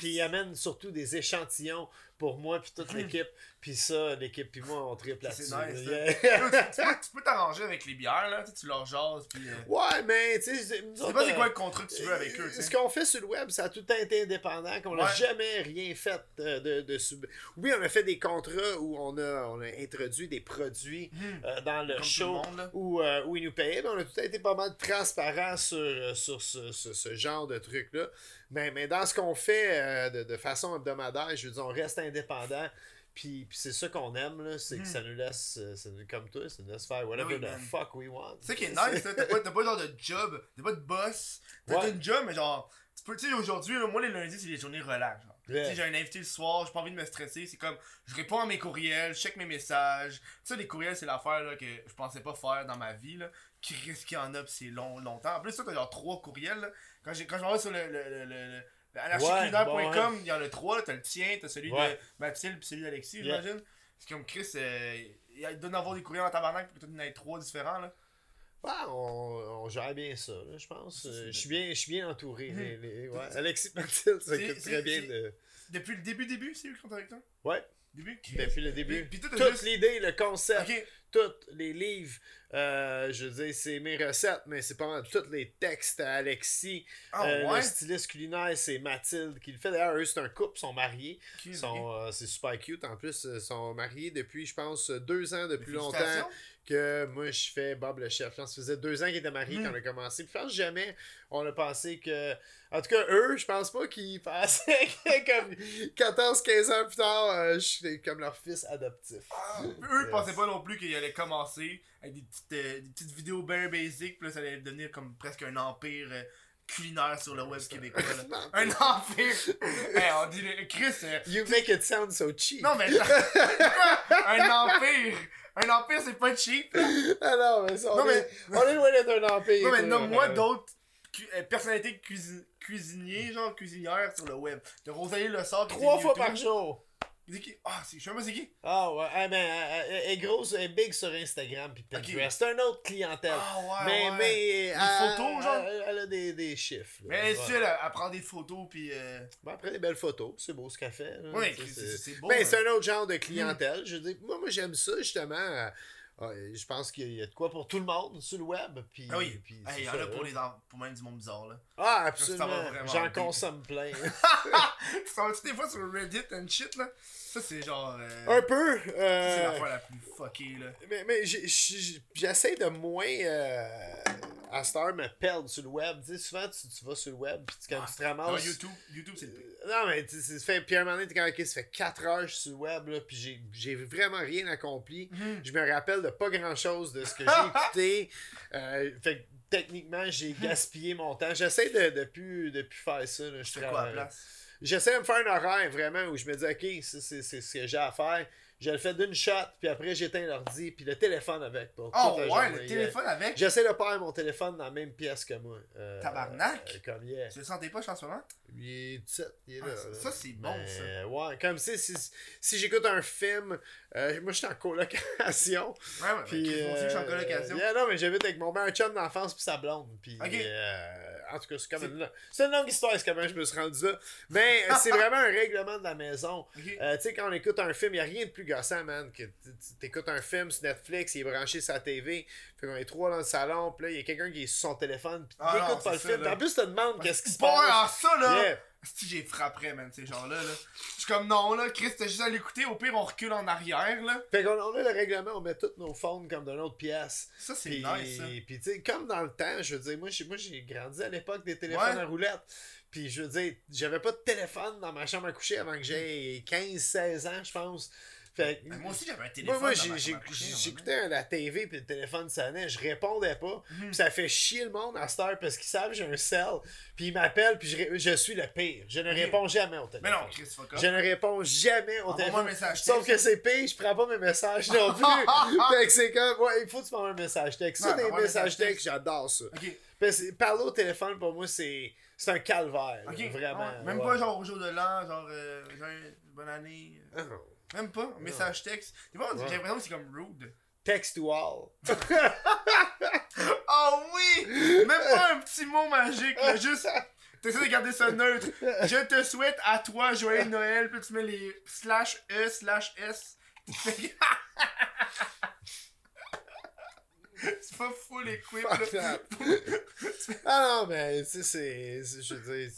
Puis ils amènent surtout des échantillons pour moi puis toute l'équipe. Puis ça, l'équipe puis moi, on triple c'est là-dessus. nice, là. tu, peux- t'arranger avec les bières, là. Tu leur jases, puis. euh, Ouais, mais tu sais, c'est- pas c'est euh, quoi le contrat que tu veux avec eux, tu Ce qu'on fait sur le web, ça a tout été indépendant, qu'on n'a Ouais. jamais rien fait euh, de, de sub- Oui, on a fait des contrats où on a, on a introduit des produits euh, dans le Comme show le monde, là. où, euh, où ils nous payaient, mais on a tout été pas mal transparent sur, euh, sur ce, ce- ce genre de truc-là. Mais, mais dans ce qu'on fait euh, de, de façon hebdomadaire, je veux dire, on reste indépendant. Puis, puis c'est ça qu'on aime, là, c'est que Mhm. ça nous laisse, euh, ça nous- comme toi, ça nous laisse faire whatever Oui, the man. fuck we want. C'est ça qui est nice. T'as pas, t'as pas genre de job, t'as pas de boss. T'as Ouais. une job, mais genre. Tu peux, tu sais, aujourd'hui, moi, les lundis, c'est des journées relax. genre. Yeah. Tu sais, j'ai un invité le soir, j'ai pas envie de me stresser. C'est comme, je réponds à mes courriels, je check mes messages. Tu sais, les courriels, c'est l'affaire là, que je pensais pas faire dans ma vie. Là. Qui risque qu'il y en a, c'est long, longtemps. En plus, ça, t'as genre trois courriels. Là. Quand, j'ai, quand je m'en vais sur le. le, le, le, le anarchieculinaire.com, il y en a trois, là, t'as le tien, t'as celui de Mathilde, puis celui d'Alexis, j'imagine. C'est comme Chris, euh, il en avoir des courriels en tabarnak, puis peut-être en avoir trois différents. Là. Ouais, on, on gère bien ça, là, je pense. Euh. Je suis bien, bien entouré. Mhm. les- les- ouais. Alexis Mathilde s'occupe très bien de. Depuis le début, début, c'est eux qui sont avec toi? Ouais, Début? Depuis le début. Puis, puis Toute juste- l'idée, le concept, tous les livres, euh, je veux dire, c'est mes recettes, mais c'est pas mal tous les textes à Alexis. Euh, ouais? Le styliste culinaire, c'est Mathilde qui le fait. D'ailleurs, eux, c'est un couple, ils sont mariés. Sont, euh, c'est super cute. En plus, ils sont mariés depuis, je pense, deux ans de plus longtemps. Que moi je fais Bob le chef. Ça faisait deux ans qu'ils étaient mariés Mm. quand on a commencé. Puis je pense jamais on a pensé que. En tout cas, eux, je pense pas qu'ils pensaient que comme 14-15 ans plus tard, euh, je suis comme leur fils adoptif. Ah, eux, ils pensaient pas non plus qu'il allait commencer avec des petites, euh, des petites vidéos bien basiques, puis là, ça allait devenir comme presque un empire euh, culinaire sur le web québécois. là. Un empire! hey, on dit, le- Chris, euh, You make it sound so cheap. non mais? Un empire! Un empire, c'est pas cheap! Ah non, mais ça, on, Non, est, mais- on est loin d'être un empire. Non, mais nomme-moi d'autres cu- euh, personnalités cuisi- cuisiniers, genre cuisinières sur le web. De Rosalie Le Sort Trois fois YouTube. par jour. C'est qui? Ah, c'est- je sais même pas c'est qui? Ah ouais, ah, ben, elle, elle est grosse, elle est big sur Instagram puis Pinterest. C'est une autre clientèle. Ah ouais, mais, ouais. mais elle, photos, genre? Elle, elle a des, des chiffres. là. Mais elle, Ouais. elle, elle prend des photos, puis... Euh... Ben, après des belles photos, c'est beau ce qu'elle fait. là. Ouais, c'est- beau. Mais hein. c'est un autre genre de clientèle. Je veux dire, moi, moi j'aime ça justement. euh, je pense qu'il y a de quoi pour tout le monde sur le web. Puis, Ah oui, puis Hey, il y en a pour, les pour même du monde bizarre, là. Ah, Ça va absolument. vraiment J'en consomme plein. tu des fois sur Reddit and shit, là? Ça, c'est genre... Euh... un peu. C'est euh, l'affaire la plus fuckée, là. Mais, mais j'essaie de moins euh, à cette heure me perdre sur le web. Tu sais, souvent tu, tu vas sur le web puis tu- quand tu te Ah, ramasses. YouTube, YouTube, c'est le pire. Non, mais tu sais, puis un moment donné, t'es comme, ok, ça fait 4 heures que je suis sur le web, là, puis j'ai- vraiment rien accompli. Mhm. Je me rappelle de pas grand chose de ce que j'ai écouté. Fait que techniquement, j'ai gaspillé mon temps. J'essaie de, de, plus, de plus faire ça. là. Je fais quoi à la place? J'essaie de me faire un horaire vraiment où je me dis, ok, c'est ce que j'ai à faire. Je le fais d'une shot, puis après j'éteins l'ordi, puis le téléphone avec. Pour Oh ouais, journée, le téléphone avec? J'essaie de pas avoir mon téléphone dans la même pièce que moi. Euh, Tabarnak! euh, comme hier. Tu le sentais pas en ce moment? Il est 17, il est Ah, là. ça- c'est bon, Mais, ça. Ouais, comme si, si, si j'écoute un film, euh, moi je suis en colocation. Ouais, ouais, Puis, aussi, je suis en euh, colocation. yeah, non, mais j'habite avec mon meilleur chum d'enfance puis sa blonde. Puis, Ok. En tout cas, c'est comme une, c'est une longue histoire, c'est comment je me suis rendu là. Mais euh, c'est vraiment un règlement de la maison. Euh, tu sais, quand on écoute un film, il a rien de plus gossant, man. Que t'écoutes un film sur Netflix, il est branché sur la TV. Fait qu'on est trois dans le salon, puis là, il y a quelqu'un qui est sur son téléphone, puis Ah écoute pas le ça, film. En plus, tu te demandes qu'est-ce qui se passe. ça, là! Yeah. Si j'ai frappé, man, ces gens-là, là. Je suis comme, non, là, Chris, t'as juste à l'écouter, au pire, on recule en arrière, là. Fait qu'on on a le règlement, on met tous nos phones comme d'une autre pièce. Ça, c'est nice, ça. puis tu sais, comme dans le temps, je veux dire, moi, j'ai, moi, j'ai grandi à l'époque des téléphones Ouais. à roulettes. Puis je veux dire, j'avais pas de téléphone dans ma chambre à coucher avant que j'aie 15-16 ans, je pense. Fait Ben, moi aussi, j'avais un téléphone. moi, moi, coucher, j'écoutais la TV puis le téléphone sonnait, je répondais pas. Mhm. Puis ça fait chier le monde à cette heure parce qu'ils savent que j'ai un cell. Puis ils m'appellent puis je, suis le pire. Je ne réponds jamais au Mais téléphone. non, Chris, fuck. Je ne réponds jamais au téléphone. un message Sauf texte. que c'est pire, je prends pas mes messages non plus. fait que c'est comme, ouais, il faut que tu m'envoies un message texte. Ça, des messages message textes, j'adore ça. Parler au téléphone, pour moi, c'est un calvaire. là, vraiment. ouais. Même ouais. pas genre au jour de l'an, genre, euh, genre, bonne année. euh, Ah. Même pas, un message texte. Des fois, j'ai l'impression que c'est comme rude. Text to all. Oh oui! Même pas un petit mot magique, là, juste T'essaies de garder ça neutre. Je te souhaite à toi, joyeux Noël, puis tu mets les slash E slash S. C'est pas full equip, Fuck là. ah non, mais tu sais, c'est. c'est- Je veux dire,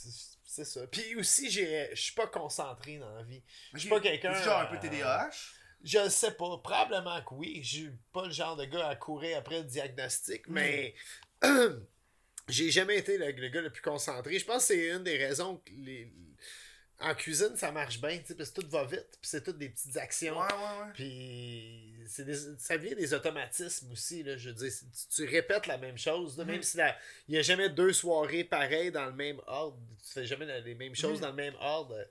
c'est- ça. Puis aussi, j'ai- je suis pas concentré dans la vie. Je suis pas quelqu'un. Genre un peu euh, TDAH. Je le sais pas. Probablement que oui. Je suis pas le genre de gars à courir après le diagnostic, mais. J'ai jamais été le, le gars le plus concentré. Je pense que c'est une des raisons que les. En cuisine, ça marche bien, tu sais, parce que tout va vite, puis c'est toutes des petites actions. Ouais, ouais, ouais. Puis c'est des- ça vient des automatismes aussi, là, je veux dire. Tu, tu répètes la même chose, là, même Mhm. si il n'y a jamais deux soirées pareilles dans le même ordre. Tu fais jamais les mêmes choses Mhm. dans le même ordre. euh,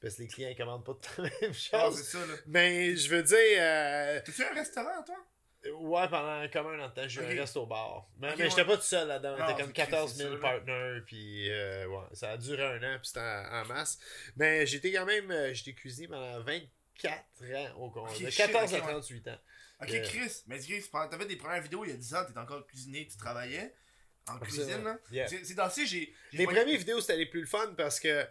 Parce que les clients ne commandent pas tout la même Ah, chose. c'est ça, là. Mais je veux dire, euh, T'as-tu un restaurant, toi? Ouais, pendant comme un an de temps, j'ai eu Ok. un resto au bar. Mais, mais j'étais pas tout seul là-dedans. On était comme ok, 14 c'est 000 ça, là. partners. Puis euh, ouais, ça a duré un an, puis c'était en, en masse. Mais j'étais quand même, euh, j'étais cuisinier pendant 24 ans au compte. Ok, de shit, 14 ok, à ouais. 38 ans. Ok, Euh, Chris, mais Chris, t'avais des premières vidéos il y a 10 ans, t'étais encore cuisinier, tu travaillais en cuisine, là. Yeah. C'est dans ces, j'ai. Les premières vidéos, c'était les plus le fun parce que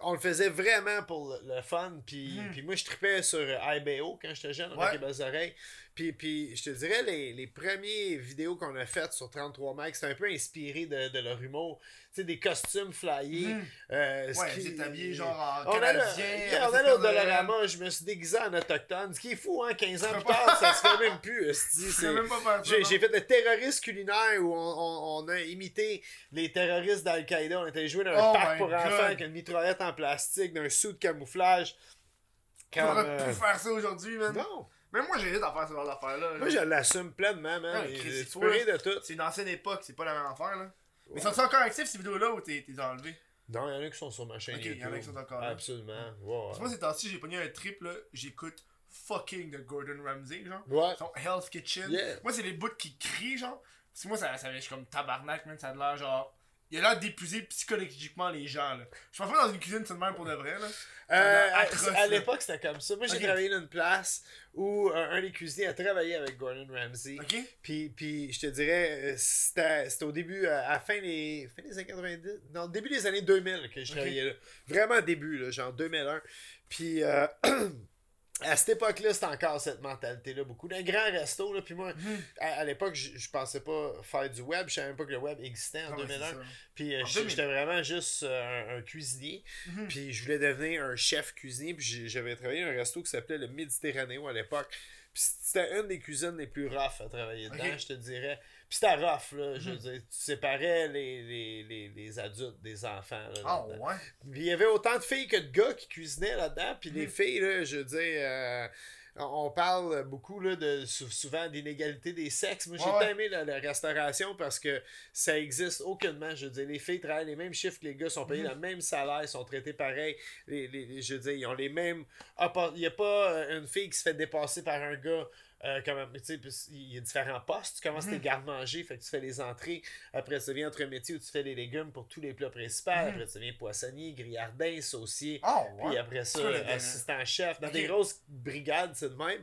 on le faisait vraiment pour le, fun. Puis, Mhm. puis moi, je tripais sur IBO quand j'étais jeune, avec Ouais. les belles oreilles. Puis, puis je te dirais, les, les premières vidéos qu'on a faites sur 33 Max, c'était un peu inspiré de, de leur humour. Tu sais, des costumes flyés. Mhm. euh, Ouais, vous habillé genre en on allait, canadien. on allait au Dollarama, je me suis déguisé en autochtone. Ce qui est fou, hein, 15 ans plus tard, ça se fait même plus. c'est- j'ai, fait le terroriste culinaire où on, on- on a imité les terroristes d'Al-Qaïda. On était joué dans un Oh parc pour God. enfants avec une mitraillette en plastique, d'un sou de camouflage. Comme, J'aurais euh, pu faire ça aujourd'hui, man. Non, Même moi, j'hésite à faire ce genre d'affaires-là. moi je l'assume pleinement, man. Ouais, tu peux rire de tout. C'est une ancienne époque, c'est pas la même affaire, là. Mais sont-ils encore actifs, ces vidéos-là, ou t'es enlevé? Non, il y en a qui sont sur ma chaîne Ok, il y en a qui sont encore là. Absolument. Que Moi, ces temps-ci, j'ai pogné un trip, là. J'écoute fucking de Gordon Ramsay, genre. Ouais. Son Hell's Kitchen. Yeah. Moi, c'est les bouts qui crient, genre. Parce que moi, ça, ça, je suis comme tabarnak, man. Ça a l'air, genre. Il a l'air d'épuiser psychologiquement les gens, là. Je pense pas dans une cuisine, c'est de même pour de vrai, là. Euh, à- atroce, à là. l'époque, c'était comme ça. Moi, j'ai travaillé dans une place où un des cuisiniers a travaillé avec Gordon Ramsay. Ok? Puis, puis je te dirais, euh, c'était au début, euh, à la fin des, fin des années 90, non, début des années 2000 que je travaillais là. Vraiment début, là, genre 2001. Puis euh, à cette époque-là, c'était encore cette mentalité-là. Beaucoup d'un grand resto, là. Puis moi, Mhm. à, à l'époque, je, pensais pas faire du web. Je savais même pas que le web existait en Ah ouais, 2001. c'est ça. Puis euh, j'étais 2000. j'étais vraiment juste euh, un, cuisinier. Mhm. Puis je voulais devenir un chef cuisinier. Puis j'avais travaillé dans un resto qui s'appelait le Méditerranéo à l'époque. Puis c'était une des cuisines les plus rough à travailler dedans, je te dirais. Puis c'était rough, là. Je veux Mhm. dire, tu séparais les, les, les, les adultes des enfants. Là, Ah là-dedans. ouais? Puis il y avait autant de filles que de gars qui cuisinaient là-dedans. Puis les Mhm. filles, là, je veux dire, euh, on parle beaucoup là, de, sou- souvent d'inégalité des sexes. Moi, j'ai Ouais, aimé la, la restauration parce que ça existe aucunement. Je veux dire, les filles travaillent les mêmes chiffres que les gars, sont payés Mhm. le même salaire, sont traités pareil. Les, les- je veux dire, ils ont les mêmes. Il n'y a pas euh, une fille qui se fait dépasser par un gars. Euh, comme, tu sais, puis il y a différents postes. Tu commences Mhm. tes garde-manger, fait que tu fais les entrées. Après, ça devient entre métier où tu fais les légumes pour tous les plats principaux. Mhm. Après, ça devient poissonnier, grillardin, saucier. Ouais? Puis après ça, C'est quoi le- assistant chef. Dans des grosses brigades, c'est de même.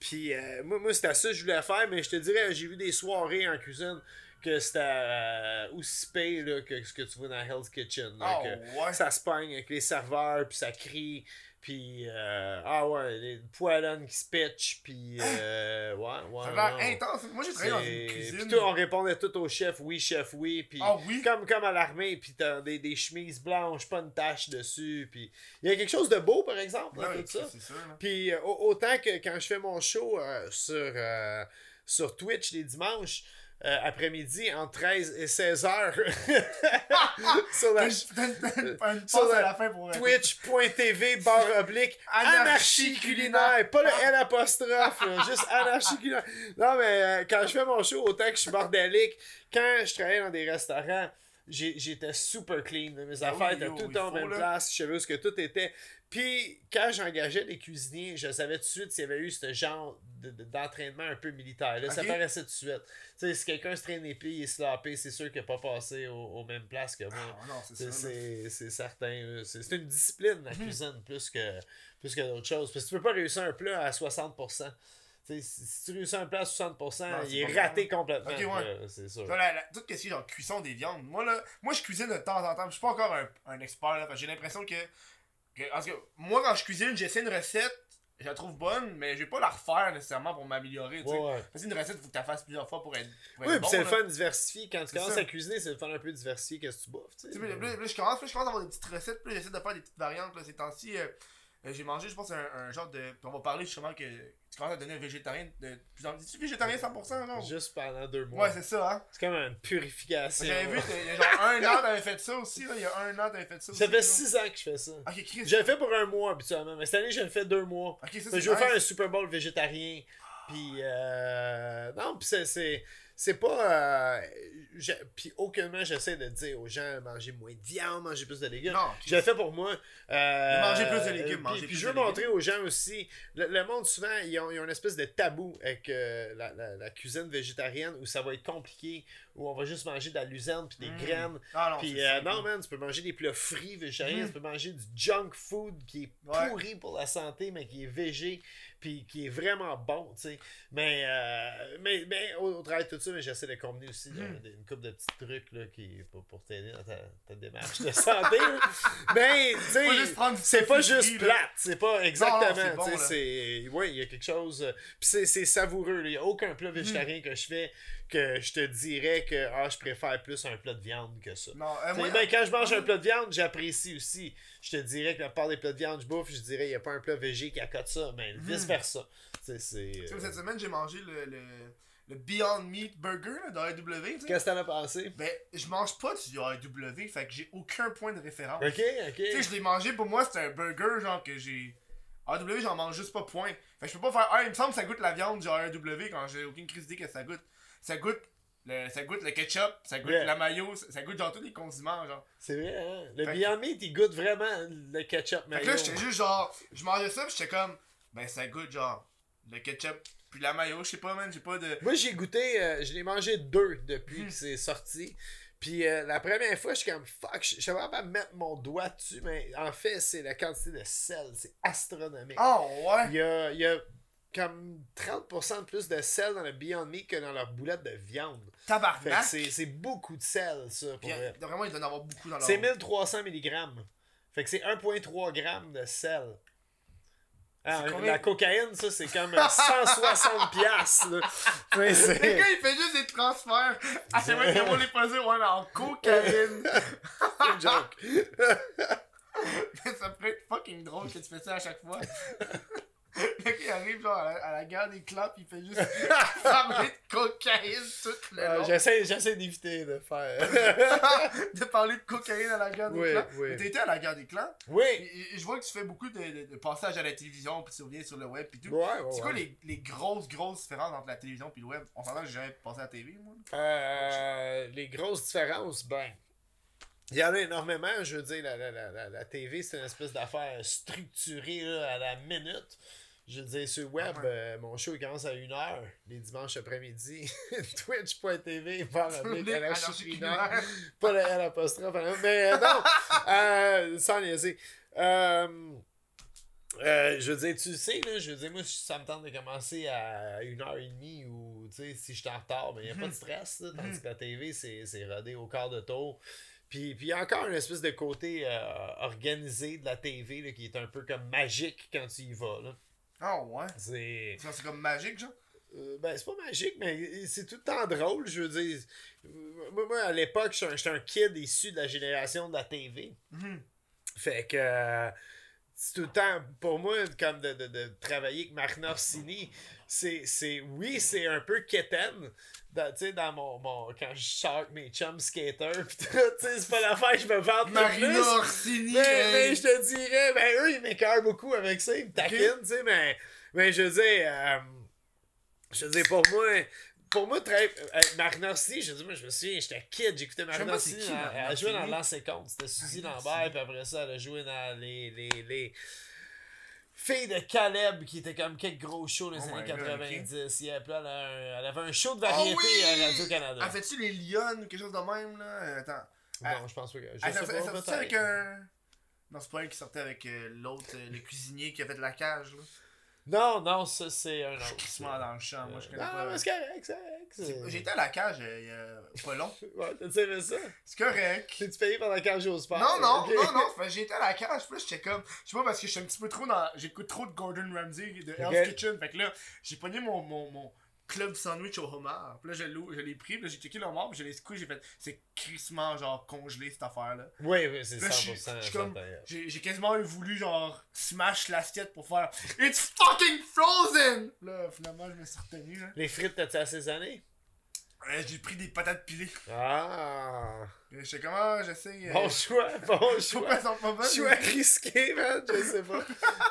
Puis euh, moi, moi c'était ça que je voulais faire, mais je te dirais, j'ai vu des soirées en cuisine que c'était euh, aussi payé là, que ce que tu vois dans Hell's Kitchen. là, que ouais? Ça se pogne avec les serveurs, puis ça crie. Puis, euh, ah ouais, les poêlonnes qui se pitchent, puis, euh, ouais, ouais. Ça a l'air intense. Moi, j'ai travaillé dans une cuisine. Puis tout, on répondait tout au chef, oui, chef, oui. Puis Ah oui? comme, comme à l'armée, puis t'as des, des chemises blanches, pas une tache dessus. Puis il y a quelque chose de beau, par exemple, dans Ouais, tout ça. là. Puis euh, au- autant que quand je fais mon show sur, sur Twitch les dimanches, euh, après-midi, entre 13 et 16 heures, sur la une Sur la pour. twitch.tv barre oblique Anarchie culinaire. pas le L apostrophe juste anarchie culinaire. Non mais euh, quand je fais mon show autant que je suis bordélique quand je travaillais dans des restaurants j'étais super clean mes Ah affaires étaient tout en même place je savais où ce que tout était puis quand j'engageais des cuisiniers je savais tout de suite s'il y avait eu ce genre de- de- d'entraînement un peu militaire là, ça paraissait tout de suite tu sais si quelqu'un se traîne les pieds il est sloppé c'est sûr qu'il n'a pas passé au- aux mêmes places que moi Ah c'est certain. C'est une discipline, la cuisine, plus que, plus que d'autres choses. Parce que tu peux pas réussir un plat à 60%. Tu sais, si, tu réussis un plat à 60%, Non, c'est il est raté complètement. Ouais. C'est sûr. La, la- tout ce qui est genre cuisson des viandes. Moi, là, moi, je cuisine de temps en temps. Je suis pas encore un, un expert, là, j'ai l'impression que- Parce que moi, quand je cuisine, j'essaie une recette, je la trouve bonne, mais je vais pas la refaire nécessairement pour m'améliorer. Ouais, ouais. Parce recette, faut que tu la fasses plusieurs fois pour être, pour être Oui, bon, puis c'est le fun de diversifier. Quand tu commences ça. à cuisiner, c'est le fun un peu de diversifier qu'est-ce que tu bouffes. tu sais. Puis puis je commence, puis je commence à avoir des petites recettes, puis j'essaie de faire des petites variantes, là, ces temps-ci. euh, j'ai mangé, je pense, un, un genre de. on va parler justement que tu commences à devenir un végétarien de plus en plus. Es-tu végétarien 100%, non? Juste pendant deux mois. Ouais, c'est ça, hein. c'est comme une purification. J'avais vu, il y a genre un an, t'avais fait ça aussi, là. Il y a un an, t'avais fait ça aussi. Ça fait six ans que je fais ça. Ok, Chris. Le fais pour un mois habituellement, mais cette année, je le fais deux mois. Ok, ça, Fait c'est je veux faire un nice. Super Bowl végétarien. Puis, euh, non, puis c'est, c'est, pas. Euh, je- puis, aucunement, j'essaie de dire aux gens manger moins de viande, manger plus de légumes. Non, Je le fais pour moi. Euh, Manger plus de légumes, puis- manger Puis, plus je de veux légumes. montrer aux gens aussi. Le, le monde, souvent, ils ont, ils ont une espèce de tabou avec euh, la, la- la cuisine végétarienne où ça va être compliqué, où on va juste manger de la luzerne puis des Mm. graines. Ah non, Puis euh, non, man, tu peux manger des plats frits végétariens, Mhm. tu peux manger du junk food qui est Ouais. pourri pour la santé, mais qui est végé, puis qui est vraiment bon, tu sais. Mais, euh, mais, mais au, au travers de tout ça, mais j'essaie de combiner aussi là, Mhm. des- une couple de petits trucs là, qui, pour, pour t'aider dans ta, ta démarche de santé. mais, tu sais, c'est pas juste plate, c'est pas exactement, c'est bon, tu sais, là. c'est... Ouais, il y a quelque chose... euh, Puis c'est, savoureux, il y a aucun plat végétarien que je fais que je te dirais que ah, je préfère plus un plat de viande que ça. Non, euh, moi, ben, quand je mange un plat de viande, j'apprécie aussi. Je te dirais que la part des plats de viande que je bouffe, je dirais il n'y a pas un plat végé qui accote ça, mais vice versa. c'est. tu sais, euh, cette semaine, j'ai mangé le, le, le Beyond Meat Burger là, dans AW. Qu'est-ce que t'en as pensé? Ben, je mange pas du AW, fait que j'ai aucun point de référence. Ok, ok. Tu sais, je l'ai mangé, pour moi, c'était un burger, genre, que j'ai. AW, j'en mange juste pas point. Fait que je peux pas faire. Ah, il me semble que ça goûte la viande, genre AW, quand j'ai aucune crise d'idée que ça goûte. Ça goûte. Le, ça goûte le ketchup, ça goûte la mayo, ça, ça goûte genre tous les condiments, genre. C'est vrai, hein? Le Fait- Beyond Meat, il goûte vraiment le ketchup Fait mayo. que là, j'étais juste genre. Je mangeais ça, pis j'étais comme. Ben, ça goûte genre. Le ketchup, puis la mayo, je sais pas, man, j'ai pas de. Moi, j'ai goûté, euh, je l'ai mangé deux depuis Hmm. que c'est sorti. Puis euh, la première fois, je suis comme fuck, je suis pas capable de mettre mon doigt dessus, mais en fait, c'est la quantité de sel, c'est astronomique. Oh, ouais! Il y a, il y a comme 30% de plus de sel dans le Beyond Meat que dans leur boulette de viande. Tabarnak! c'est c'est beaucoup de sel, ça. Pour vrai. vraiment, il doit en avoir beaucoup dans leur. C'est 1300 mg. Fait que c'est 1,3 g de sel. Ah, C'est combien? la cocaïne, ça, c'est comme euh, 160 piastres. Le c'est- gars, il fait juste des transferts. Chaque fois qu'il va les poser, ouais, mais en cocaïne. c'est une joke. ça pourrait être fucking drôle que tu fais ça à chaque fois. Le gars, il arrive genre à la, à la gare des il fait juste parler de cocaïne tout le Euh, long. J'essaie j'essaie d'éviter de faire. de parler de cocaïne à la gare des Oui, clans. oui. Mais t'as été à la gare des clans. oui. Et, et je vois que tu fais beaucoup de, de, de passages à la télévision, puis tu reviens sur le web, puis tout. Ouais, ouais, C'est quoi ouais. les, les grosses, grosses différences entre la télévision et le web? On s'entend que j'ai jamais passé à la télé, moi. Euh, les grosses différences, ben. Il y en a énormément, je veux dire, la, la, la, la, la TV, c'est une espèce d'affaire structurée là, à la minute. Je veux dire, sur le web, euh, mon show il commence à 1h, les dimanches après-midi, twitch.tv, par culinaire. Pas le L apostrophe, hein, mais euh, non, euh, sans niaiser. Euh, je veux dire, tu sais, là, je veux dire, moi, ça me tente de commencer à 1h30 ou, tu sais, si je suis en retard, mais il n'y a pas de stress, là, tandis que la TV, c'est rodé au quart de tour. Puis puis il y a encore une espèce de côté organisé de la TV là, qui est un peu comme magique quand tu y vas. Là. Ah ouais. C'est. Ça, C'est comme magique, genre. Euh, ben, c'est pas magique, mais c'est tout le temps drôle, je veux dire. Moi, moi, à l'époque, j'étais un- j'étais un kid issu de la génération de la TV. Mhm. Fait que euh, c'est tout le temps, pour moi, comme de, de, de travailler avec Marc Norsini, c'est, c'est, oui, c'est un peu quétaine. Dans, tu sais, dans mon, mon, quand je sors avec mes chums skaters, pis tout, tu sais, c'est pas l'affaire je me vante plus. Orsini. Mais, hey. mais je te dirais, ben eux, ils m'écœurent beaucoup avec ça, ils me taquinent, tu sais, mais, mais je veux dire, euh, je veux dire, pour moi, pour moi, très, euh, Marc Norsini, je moi, je me souviens, j'étais kid, j'écoutais Marc qui, elle, elle a joué dans. L'ancien Compte, c'était Suzy Marc Lambert, puis après ça, elle a joué dans les, les, les filles de Caleb, qui était comme quelques gros shows dans les Oh années my God, 90, yeah, puis là, elle, a un- elle avait un show de Ah variété oui! à Radio-Canada. Ah, fais-tu les Lyonnes ou quelque chose de même, là? Euh, Attends. Non, je pense pas que, je Ah, ça, peut-être. avec un. Non, c'est pas un qui sortait avec euh, l'autre, euh, le cuisinier qui a fait de la cage, là. Non, non, ça c'est un Je suis autre. dans le champ, moi je connais Non, pas. mais c'est correct, c'est correct. c'est- J'ai été à la cage euh, il y a pas long. Ouais, t'as aimé ça? C'est correct. T'es-tu payé pendant 15 jours au sport? Non, non, non, non, que j'ai été à la cage, puis j'étais comme, je sais pas, parce que j'étais un petit peu trop dans, j'écoute trop de Gordon Ramsay, de Hell's. Kitchen, fait que là, j'ai pogné mon, mon, mon club sandwich au homard, puis là, je l'ai, je l'ai pris, puis là, j'ai checké le homard, puis je l'ai secoué, j'ai fait, c'est crissement, genre, congelé, cette affaire-là. Oui, oui, c'est Là, je suis- 100% je suis comme- certain. J'ai, j'ai quasiment voulu, genre, smash l'assiette pour faire, It's fucking frozen! Là, finalement, je me suis retenu, là. Les frites, t'as-tu assaisonné? Euh, j'ai pris des patates pilées. Ah! Euh, J'étais comme, ah, j'essaie. euh, Bon choix, bon choix. pas? Choix risqué, man, je sais pas.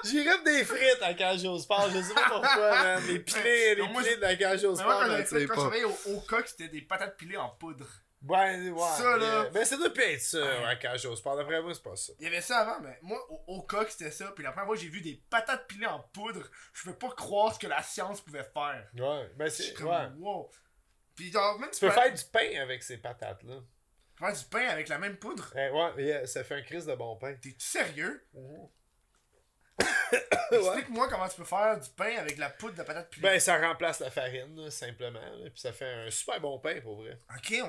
J'irais des frites à cage au sport, je sais pas pourquoi, man. Les pilés, les Non, moi, pilés de la cage au sport, moi, quand, j'avais sais fait- je au, au coq, c'était des patates pilées en poudre. Ouais, ouais. Ça, là. mais- ça doit être ça, à cage au sport. D'après moi, c'est pas ça. Il y avait ça avant, mais moi, au, au coq, c'était ça. Puis la première fois j'ai vu des patates pilées en poudre, je peux pas croire ce que la science pouvait faire. Ouais, ben Je c'est. Ouais. wow. Puis genre, même Tu peux faire du pain avec ces patates-là. faire du pain avec la même poudre? Eh, ouais, ça fait un crise de bon pain. T'es-tu sérieux? ouais. Explique-moi comment tu peux faire du pain avec la poudre de patates pilées. Ben, ça remplace la farine, là, simplement. là, Puis ça fait un super bon pain, pour vrai. ok, ouais.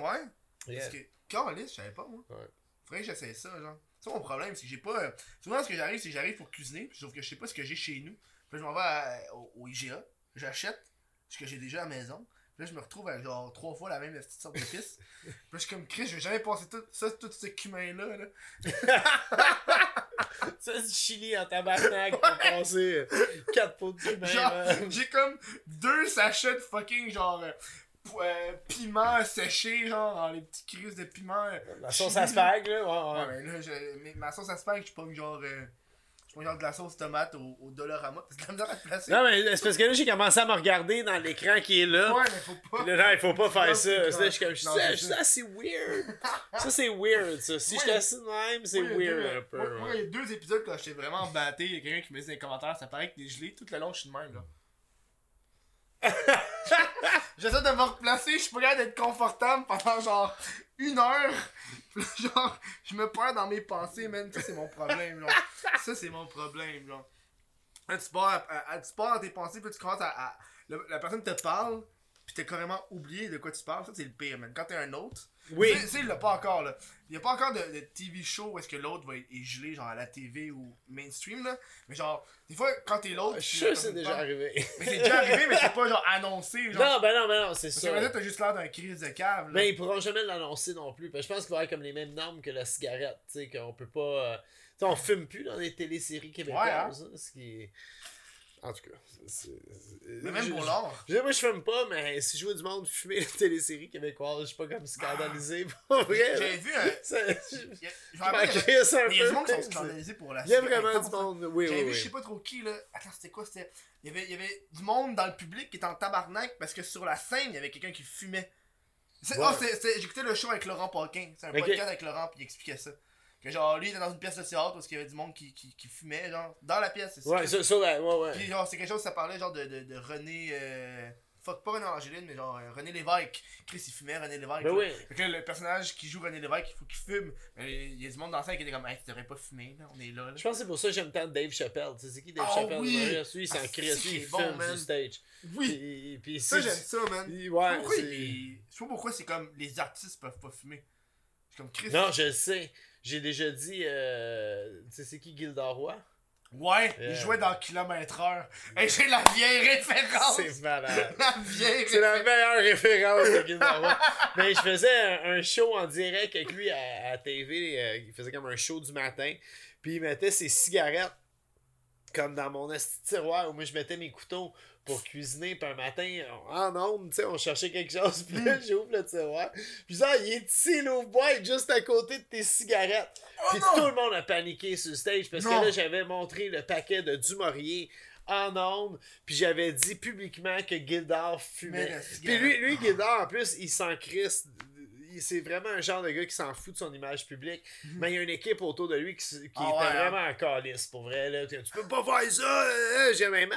Yeah. Parce que, Carlis, je savais pas, moi. Ouais. Faudrait que j'essaie ça, genre. C'est mon problème, c'est que j'ai pas. euh, Souvent, ce que j'arrive, c'est que j'arrive pour cuisiner, puis sauf que je sais pas ce que j'ai chez nous. Puis je m'en vais à- au, au IGA, j'achète ce que j'ai déjà à la maison. Là, je me retrouve avec genre trois fois la même petite sorte d'épices. puis là, je suis comme Chris, je vais jamais passer tout ça, tout ce cumin-là. Là. Ça, c'est du chili en tabarnak pour passer 4 pots de cumin. Genre, j'ai comme deux sachets de fucking genre. euh, euh, piment séché, genre, les petites crises de piment. La sauce à spag, là. Ouais, Ouais, ouais. mais là, je, mais ma sauce à spag, je pogne genre. Euh, genre de la sauce tomate au, au Dollarama. C'est de la misère à te placer. Non, mais c'est parce que là, j'ai commencé à me regarder dans l'écran qui est là. Ouais, mais faut pas. Puis là, non, il faut pas faire ça. c'est Ça, je suis comme, je Non, suis c'est ça, ça. ça, c'est weird. Ça, c'est weird, ça. Si Moi, je suis assis de même, c'est Moi, il y a weird deux- un peu. Moi, moi, ouais. il y a deux épisodes quand j'étais vraiment batté. Il y a quelqu'un qui me dit dans les commentaires, ça paraît que t'es gelé. Tout le long, je suis de même, là. J'essaie de me replacer, je suis pas capable d'être confortable pendant genre une heure. Genre, je me perds dans mes pensées, man. Ça, c'est mon problème, genre. Ça, c'est mon problème, genre. Tu pars, à- à- tu pars dans tes pensées, puis tu commences à. la, personne te parle, puis t'as carrément oublié de quoi tu parles. Ça, c'est le pire, man. Quand t'es un autre. Oui. Tu sais, il l'a pas encore, là. Il y a pas encore de, de TV show où est-ce que l'autre va être gelé, genre à la TV ou mainstream, là. Mais genre, des fois, quand t'es l'autre. Je suis sûr c'est déjà arrivé. Mais c'est déjà arrivé, mais c'est pas genre annoncé, genre. Non, ben non, ben non, c'est Parce que t'as juste l'air d'un crise de cave, là. Mais ils pourront jamais l'annoncer non plus. Parce que je pense qu'il va avoir comme les mêmes normes que la cigarette. Tu sais, qu'on peut pas. euh, Tu sais, on fume plus dans les téléséries québécoises. hein, ce qui est. En tout cas. c'est- Mais même pour l'or. je- Moi, je fume pas, mais si je vois du monde fumer les téléséries québécoises, je suis pas comme scandalisé. Pour vrai. J'avais vu un. Ça- Je m'en un il y a du monde qui sont scandalisés pour la Il y a vraiment du hein. monde. Oui, J'avais vu, je sais pas trop qui, là. Attends, c'était quoi C'était. Il y, avait, il y avait du monde dans le public qui était en tabarnak parce que sur la scène, il y avait quelqu'un qui fumait. Ah, c'est- c'est- j'écoutais le show avec Laurent Paquin. C'est un podcast avec Laurent, puis il expliquait ça. Que genre, lui, il était dans une pièce de théâtre parce qu'il y avait du monde qui, qui, qui fumait, genre, dans la pièce. c'est Ouais, ça. sur, sur la. Ouais, ouais. Puis genre, c'est quelque chose, ça parlait genre de, de, de René. Euh... Fuck, pas René Angéline, mais genre euh, René Lévesque. Chris, il fumait René Lévesque. Ben oui. Fait que là, le personnage qui joue René Lévesque, il faut qu'il fume. Il y a du monde dans la scène qui était comme, hey, tu devrais pas fumer, là, on est là. là. Je pense que c'est pour ça que j'aime tant Dave Chappelle. Tu sais, c'est qui Dave Ah Chappelle? oui! Lui, il s'en Ah, il est bon, fume man. sur stage. Oui, Puis, puis ça c'est- j'aime ça, man. Ouais, pas pourquoi je sais pas pourquoi c'est comme les artistes peuvent pas fumer. C'est comme Chris. Non, je sais. J'ai déjà dit. Euh... Tu sais, c'est qui Gilda Roy? Ouais, il jouait dans Kilomètre Heure. J'ai la vieille référence. C'est malade. La vieille C'est la meilleure référence de Gilda Roy. Mais je faisais un, un show en direct avec lui à, à TV. euh, il faisait comme un show du matin. Puis il mettait ses cigarettes comme dans mon tiroir où moi je mettais mes couteaux pour cuisiner. Puis un matin, en onde, tu sais, on cherchait quelque chose. Puis là, j'ouvre le tiroir. Puis ça, il est ici, l'ouvre-boîte, juste à côté de tes cigarettes. Puis Oh non! tout le monde a paniqué sur le stage parce Non. que là, j'avais montré le paquet de Dumouriez en ondes. Puis j'avais dit publiquement que Gildor fumait. Puis lui, lui Gildor, en plus, il s'en crisse. C'est vraiment un genre de gars qui s'en fout de son image publique. Mais il y a une équipe autour de lui qui, qui Ah ouais, hein? vraiment en calice, pour vrai. Là. Tu peux pas faire ça! euh, euh. J'ai man,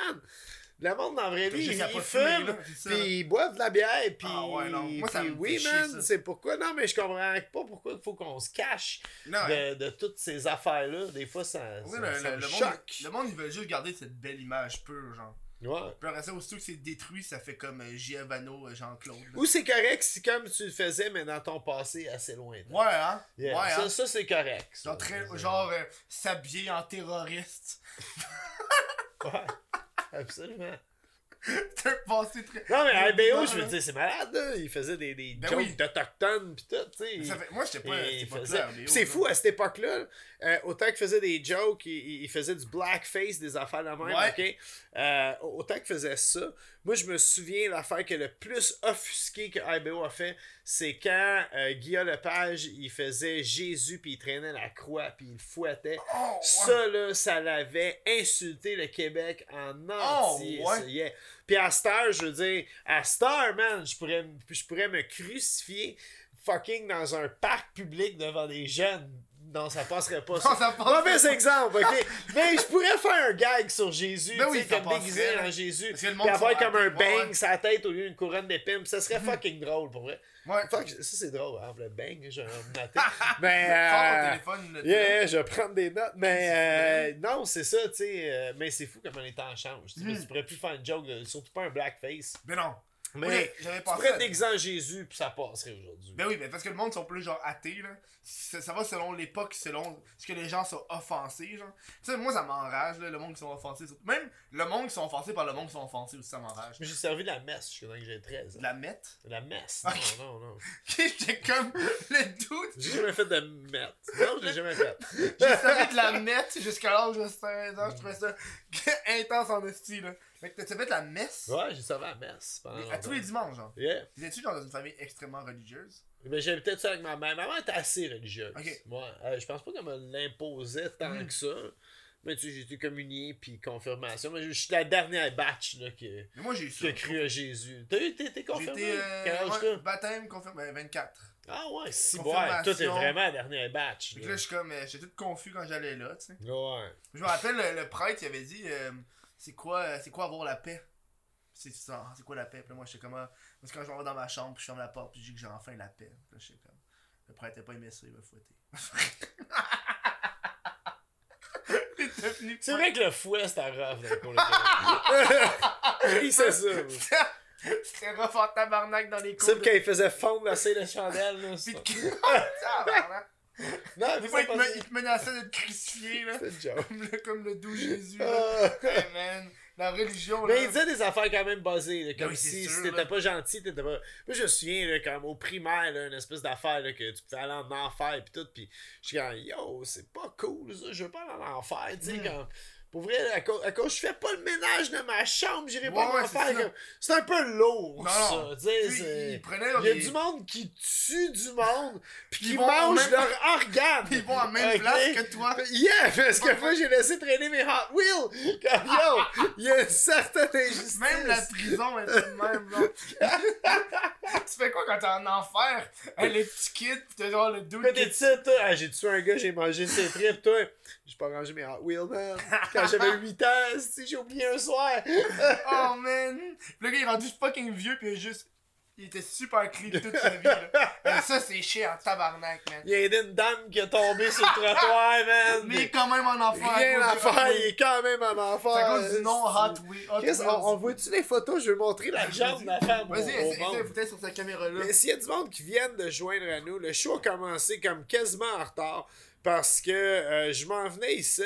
Le monde dans la vraie vie, ils, fument, puis ils boivent de la bière, puis. Ah ouais, non. Moi, ça me oui, chier, man, c'est pourquoi. Non, mais je comprends pas pourquoi il faut qu'on se cache Non, ouais. de, toutes ces affaires-là. Des fois, ça, Oui, ça, le, ça le- me le monde, choque. le monde, ils veulent juste garder cette belle image pure, genre. Ouais. Puis après ça, aussitôt que c'est détruit, ça fait comme euh, Giovanno, euh, Jean-Claude. Ou c'est correct si comme tu le faisais, mais dans ton passé assez loin. Ouais, hein? Yeah, Ouais, ça, hein? ça c'est correct. ça. Genre, genre euh, s'habiller en terroriste. Ouais, absolument. Un passé très. Non, mais HBO, je veux dire, c'est malade, là. Il faisait des, des Ben jokes oui. d'Autochtones pis tout, tu sais. Fait- Moi, j'étais pas. Pas faisait- C'est fou à cette époque-là. euh, autant qu'il faisait des jokes, il, faisait du blackface, des affaires de même, Ouais. ok? Euh, autant qu'il faisait ça. Moi, je me souviens, l'affaire qui a le plus offusqué que HBO a fait, c'est quand euh, Guillaume Lepage, il faisait Jésus, puis il traînait la croix, puis il fouettait. Oh, ouais. Ça, là, ça l'avait insulté le Québec en entier. Oh, ouais. yeah. Puis à Star, je veux dire, à Star, man, je pourrais, je pourrais me crucifier fucking dans un parc public devant des jeunes. Non, ça passerait pas. Non, ça passe Mauvais pas. exemple, ok? Mais je pourrais faire un gag sur Jésus, Ben oui, comme déguisé passerait, en là. Jésus. Puis avoir comme un ouais, bang sur la tête au lieu d'une couronne d'épines. Ça serait Mhm. fucking drôle, pour vrai. Ouais. Fuck, ça c'est drôle, hein, le bang, j'ai noté. Mais. Euh, téléphone. Yeah, je vais prendre des notes. Mais euh, non, c'est ça, tu sais. euh, mais c'est fou comment les temps changent. tu sais, Mm. Tu pourrais plus faire une joke, de- surtout pas un blackface. Mais non. Mais j'avais pensé. en Jésus, puis ça passerait aujourd'hui. Ben oui, mais parce que le monde sont plus genre athées, là. Ça, ça va selon l'époque, selon ce que les gens sont offensés, genre. Tu sais, moi ça m'enrage, là, le monde qui sont offensés. Même le monde qui sont offensés par le monde qui sont offensés aussi, ça m'enrage. Mais j'ai servi la messe jusqu'à temps que j'ai 13 De ans. la mettre. La messe? Non, non, non. J'étais comme le doute. J'ai jamais fait de mette. Non, j'ai jamais fait. J'ai servi de la mettre jusqu'à l'âge de 16 ans. Je trouvais ça intense en esti, là. Fait que t'as fait la messe? Ouais, j'ai servi à la messe. pendant à tous longtemps. les dimanches, genre. Yeah. T'étais-tu genre dans une famille extrêmement religieuse? Mais j'habitais ça avec ma mère. Ma mère était assez religieuse. Ok. Ouais, euh, je pense pas qu'elle me l'imposait tant Mhm. que ça. Mais tu sais, j'ai été communié puis confirmation. Mais je je suis la dernière batch là, qui, Mais moi j'ai eu ça. qui a cru à Jésus. T'as eu, t'es, confirmé? euh, Quel âge t'as? baptême, confirmé. Ben, 24. Ah ouais, si, ouais. Toi, t'es vraiment la dernière batch. Fait que Là. là, je suis comme. euh, J'étais tout confus quand j'allais là, tu sais. Ouais. Je me rappelle, le, le prêtre, il avait dit euh, c'est quoi, euh, c'est quoi avoir la paix? C'est ça, c'est quoi la paix? Puis moi, j'étais comme. ah, Parce que quand je vais dans ma chambre, puis je ferme la porte, puis je dis que j'ai enfin la paix. Puis là, j'étais comme. Le prêtre n'a pas aimé ça, il est devenu C'est vrai que le fouet, c'était rough dans Il sait ça. C'était rough en tabarnak dans les cours. C'est quand il faisait fondre la cire de chandelle. Là, Puis de- Tabarnak. Non, Des fois, il te, me- il te menaçait de te crucifier, là. Comme le, comme le doux Jésus, là. Ah. Hey, man. La religion, là. Mais il disait des affaires quand même basées, là, comme oui, c'est si, sûr, si là. t'étais pas gentil, t'étais pas... Moi, je me souviens, là, comme au primaire, là, une espèce d'affaire, là, que tu pouvais aller en enfer, pis tout, pis je suis comme, yo, c'est pas cool, ça, je veux pas aller en enfer, tu sais, Mm. comme... Pour vrai, à cause, à cause je fais pas le ménage de ma chambre, j'irai pas Ouais, en c'est un peu lourd, Non, ça, Lui, il prenait Il y a du monde qui tue du monde, pis Ils qui mange même- leurs organes. Ils vont à la même place que toi. Yeah, parce que moi j'ai laissé traîner mes Hot Wheels. Comme yo, il y a une certaine injustice. Même la prison est de même, genre. tu fais quoi quand t'es en enfer? Les petits kids, pis t'as genre le doute Quand qui t'es toi, ah, j'ai tué un gars, j'ai mangé ses tripes, toi. J'ai pas rangé mes Hot Wheels, man. Quand j'avais 8 ans, si j'ai oublié un soir. Oh man! Pis le gars il est rendu fucking vieux pis il est juste. Il était super creep toute sa vie là. Mais ça c'est chiant en tabarnak man. Il y a une dame qui est tombée sur le trottoir, man. Mais il est quand même en enfer. Rien à faire, il est quand même en enfer. C'est à cause du nom Hot Wheels. Chris, on, voit-tu les photos? Je veux montrer la jambe de la femme. Vas-y, essaye sur sa caméra là. Mais s'il y a du monde qui viennent de joindre à nous, le show a commencé comme quasiment en retard parce que euh, je m'en venais ici,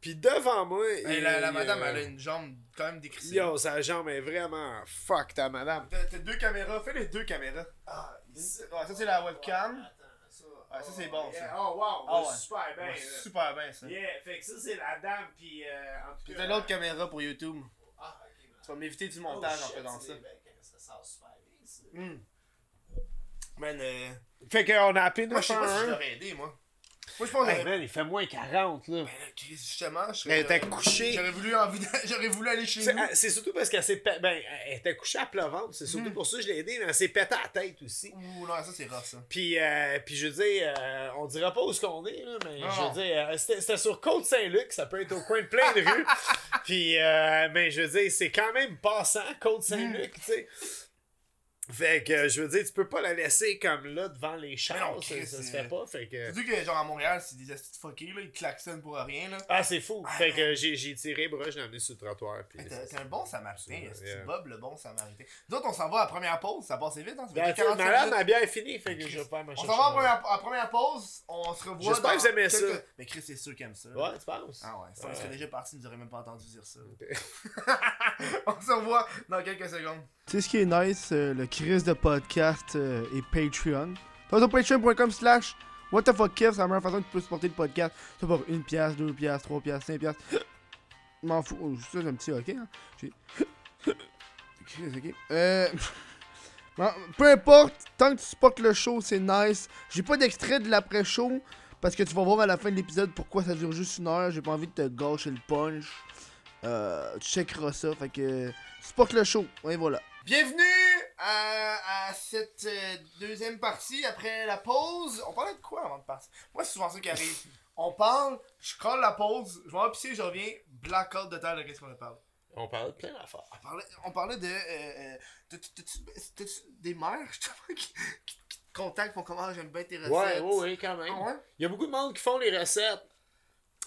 puis devant moi. Hey, la, madame euh, elle a une jambe quand même décrissée. Yo, sa jambe est vraiment fuck ta madame. T'as deux caméras, fais les deux caméras. Ah, Ouais, ça c'est la webcam. Ouais, ça, c'est bon, ça. Oh wow, Ah ouais. super bien. Ouais, là. super bien ça. Yeah, fait que ça c'est la dame, puis euh, en tout Puis cas. t'as l'autre caméra pour YouTube. Ah, ok, ben. Tu vas m'éviter du Oh, montage en shit, faisant ça. que ça sort super bien, ça. Hmm. Man, euh... Fait qu'on a appelé moi je sais pas si je 911. t'aurais aidé moi. Moi, je pense que. Hey, man, il fait moins 40, là. Ben justement, je Elle était couchée. J'aurais voulu, envie de- j'aurais voulu aller chez C'est nous. ah, c'est surtout parce qu'elle s'est pe- ben, elle était couchée à plat ventre, c'est surtout Mhm. pour ça que je l'ai aidée, mais elle s'est pété à la tête aussi. Ouh, non, ça, c'est rough, ça. Puis, euh, puis je veux dire, euh, on dira pas où ce qu'on est, là, mais Non, je veux dire, euh, c'était c'était sur Côte-Saint-Luc, ça peut être au coin de plein de rues. puis, euh, mais je veux dire, c'est quand même passant, Côte-Saint-Luc, tu sais. Fait que, je veux dire, tu peux pas la laisser comme là devant les chars, non, ça, se fait pas, fait que... Surtout que, genre, à Montréal, c'est des astuces fuckés, là. Ils klaxonnent pour rien, là. Ah, c'est fou. Fait que j'ai tiré, bras, je l'ai amené sur le trottoir, puis... Hey, T'es un bon samaritain, c'est- yeah. Bob le bon samaritain. Nous autres, on s'en va à la première pause, ça passe vite, hein? Ça fait Ben, 45 malade, ma bière est finie, fait que je vais pas m'en On s'en va à la première, à la première pause, on se revoit. J'espère que vous aimez quelques- ça. Mais Chris, c'est sûr qu'il aime ça. Ouais, tu penses? Ah ouais, si on serait déjà parti, il nous aurait même pas entendu dire ça. on se revoit dans quelques secondes. Tu sais ce qui est nice, euh, le Chris de podcast euh, et Patreon. Toi, sur patreon.com slash what the fuck c'est la meilleure façon que tu peux supporter le podcast. Ça pour une pièce, deux pièces, trois pièces, cinq pièces. M'en fous, oh, ça un petit ok. Hein. Ok. Euh... peu importe, tant que tu supportes le show, c'est nice. J'ai pas d'extrait de l'après-show. Parce que tu vas voir à la fin de l'épisode pourquoi ça dure juste une heure. J'ai pas envie de te gâcher le punch. Euh, tu checkeras ça. Fait que supporte le show. Et voilà. Bienvenue à, à cette euh, deuxième partie après la pause. On parlait de quoi avant de partir? Moi, c'est souvent ça qui arrive. On parle, je colle la pause, je vais pisser, je reviens, blackout de terre de qu'est-ce qu'on a parlé. On parle de plein d'affaires. On parlait, on parlait de. Euh, euh, t'as-tu des mères, justement, qui, qui, qui te contactent pour comment j'aime bien tes recettes. Ouais, ouais, ouais, quand même. Ah ouais? Il y a beaucoup de monde qui font les recettes.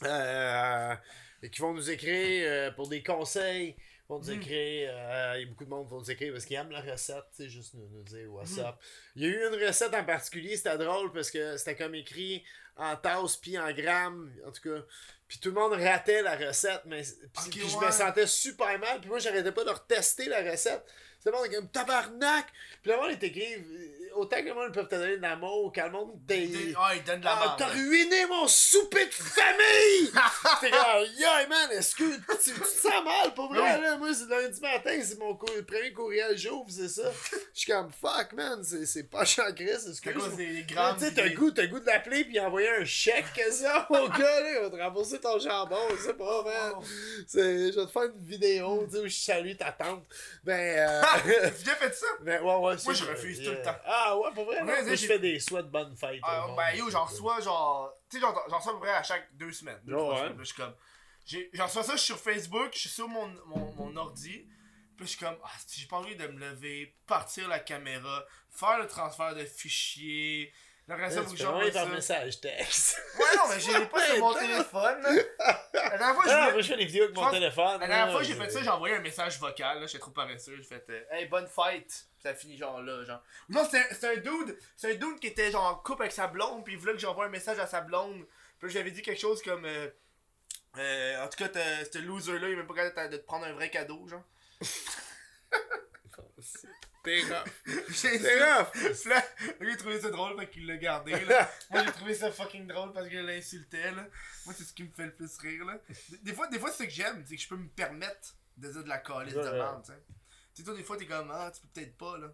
Euh, et qui vont nous écrire pour des conseils. Vont nous Mm. écrire. euh, il y a beaucoup de monde qui vont nous écrire parce qu'ils aiment la recette. Tu sais, juste nous, nous dire what's Mm. up. Il y a eu une recette en particulier, c'était drôle parce que c'était comme écrit en tasse puis en grammes. En tout cas. Puis tout le monde ratait la recette. Mais puis, je ouais. me sentais super mal. Puis moi, j'arrêtais pas de retester la recette. C'était bon, comme tabarnak. Puis le monde est écrit. Autant que le monde peut te donner de l'amour, quand le monde. Des- Ah, il donne de la Ah, t'as ruiné mon souper de famille! T'es comme, yo, man, est-ce que tu, tu te sens mal pour vrai, Oui. là? Moi, c'est lundi matin, c'est mon cou- premier courriel j'ouvre, c'est ça. Je suis comme, fuck, man, c'est c'est pas chiant, Chris, C'est quoi, moi c'est. Tu sais, t'as le goût, t'as goût de l'appeler puis envoyer un chèque, que ça, mon gars, là? Il va te rembourser ton jambon, sais pas, man. C'est- Je vais te faire une vidéo, tu sais, où je salue ta tante. Ben, euh. Déjà fait ça? ben, ouais, ouais, c'est Moi, je refuse tout le Yeah. temps. Ah, ouais, pour vrai, Ouais, non? je fais des souhaits de bonne fête. Ah, ben yo, c'est j'en reçois genre. Tu sais, j'en reçois à peu près à chaque deux semaines. Deux, trois ouais. semaines. Je suis comme. J'en reçois ça, je suis sur Facebook, je suis sur mon, mon, mon ordi. Puis je suis comme, ah, j'ai pas envie de me lever, partir la caméra, faire le transfert de fichiers. Le reste, Ouais, faut que j'envoie ça. par message texte. Ouais, non, mais j'ai pas sur mon téléphone. La dernière fois, je Ah, voulais- moi je fais des vidéos avec Je mon téléphone. La dernière fois j'ai fait ça, j'ai envoyé un message vocal, là, j'étais trop paresseux, j'ai fait euh, Hey, bonne fête! Ça finit genre là, genre. Non, c'était un- dude, c'est un dude qui était genre en couple avec sa blonde, puis il voulait que j'envoie un message à sa blonde. Puis là, j'avais dit quelque chose comme euh, euh, En tout cas, t'as- ce loser-là, il est même pas capable de te prendre un vrai cadeau, genre. T'es rough. J'ai T'es rough. Là, gars, il trouvait ça drôle, fait qu'il l'a gardé, là. Moi, j'ai trouvé ça fucking drôle parce que je l'insultais, là. Moi, c'est ce qui me fait le plus rire, là. Des, fois, des fois c'est ce que j'aime, c'est que je peux me permettre de dire de la calice de Ouais, ouais. merde, tu sais. Tu sais, toi, des fois, t'es comme, ah, tu peux peut-être pas, là.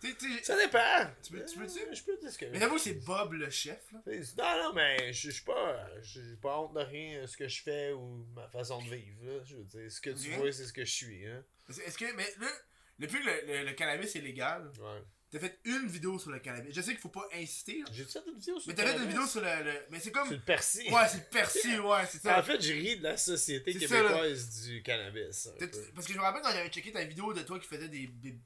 Tu sais, tu sais. Ça dépend. Tu peux- tu peux-tu? Euh, Je peux dire ce que Mais j'avoue, c'est Bob le chef, là. Non, non, mais je suis pas. J'ai pas honte de rien, ce que je fais ou ma façon de vivre. Là. Je veux dire, ce que tu Ok. vois, c'est ce que je suis. Hein. Est-ce est-ce que, mais là, depuis que le, le- le cannabis est légal, Ouais. T'as fait une vidéo sur le cannabis. Je sais qu'il faut pas inciter, là. J'ai fait une vidéo sur Mais le t'as fait une vidéo sur le. le- mais c'est comme. Sur le persil. Ouais, c'est le persil, ouais, c'est ça. En fait, je ris de la société C'est ça, québécoise du cannabis. Parce que je me rappelle quand j'avais checké ta vidéo de toi qui faisait des, des,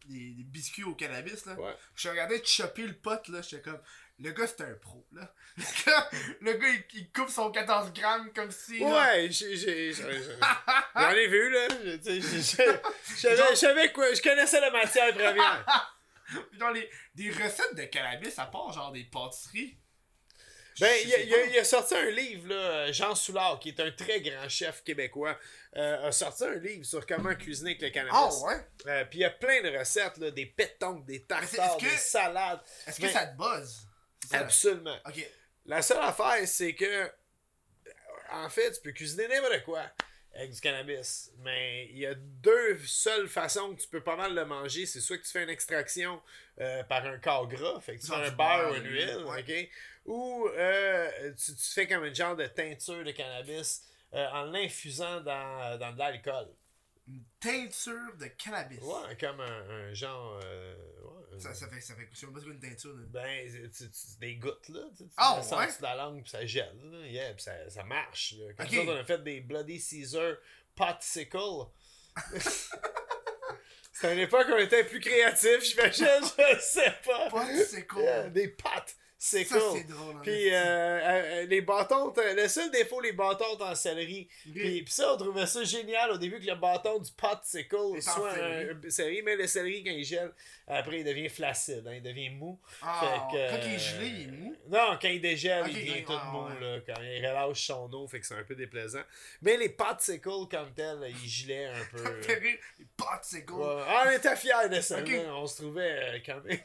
biscuits au cannabis, là. Ouais. Je regardais chopper le pot, là. J'étais comme, le gars, c'est un pro, là. Le gars, le gars, il, il coupe son 14 grammes comme si. là, Ouais, j'ai. j'ai- j'ai- j'ai- J'en ai vu, là. Je savais quoi? Je connaissais la matière première. Genre, les, des recettes de cannabis, à part genre des pâtisseries. Ben, il a, sais il a- pas. il a sorti un livre, là, Jean Soulard, qui est un très grand chef québécois, euh, a sorti un livre sur comment cuisiner avec le cannabis. Ah ouais? Euh, Puis il y a plein de recettes, là, des pétanques, des tartares, des salades. Est-ce que ça te buzz? Absolument. Ok. La seule affaire, c'est que, en fait, tu peux cuisiner n'importe quoi avec du cannabis. Mais il y a deux seules façons que tu peux pas mal le manger. C'est soit que tu fais une extraction euh, par un corps gras, fait que tu fais un beurre ou une huile, huile, ouais. ok? où euh, tu, tu fais comme un genre de teinture de cannabis euh, en l'infusant dans, dans de l'alcool. Une teinture de cannabis. Ouais, comme un, un genre. euh, ouais, Ça, ça fait, ça fait, je sais pas c'est une teinture. là. Ben, c'est- tu- tu- des gouttes, là. Tu, tu Ah, ouais? dessous de la langue, puis ça gèle, là. Yeah, puis ça, ça marche, là. Comme Ok. ça, on a fait des Bloody Caesar Potsicle. C'était une époque où on était plus créatifs, j'imagine, je sais pas. Cool. Yeah, des pâtes. C'est cool. c'est drôle. Puis euh, euh, euh, les bâtons, t'as- le seul défaut, les bâtons en céleri. Ok. Puis, puis ça, on trouvait ça génial au début que le bâton du popsicle Est en soit un, céleri, mais le céleri, quand il gèle, après, il devient flaccide, hein, il devient mou. Ah, Fait que, quand il est euh, gelé, il est mou? Non, quand il dégèle, il devient tout ah, mou, ouais. là, quand il relâche son eau, fait que c'est un peu déplaisant. Mais les popsicles, comme tel, ils gelaient un peu. Les potes, c'est cool. Ouais. Ah, on était fiers de ça, on se trouvait euh, quand même.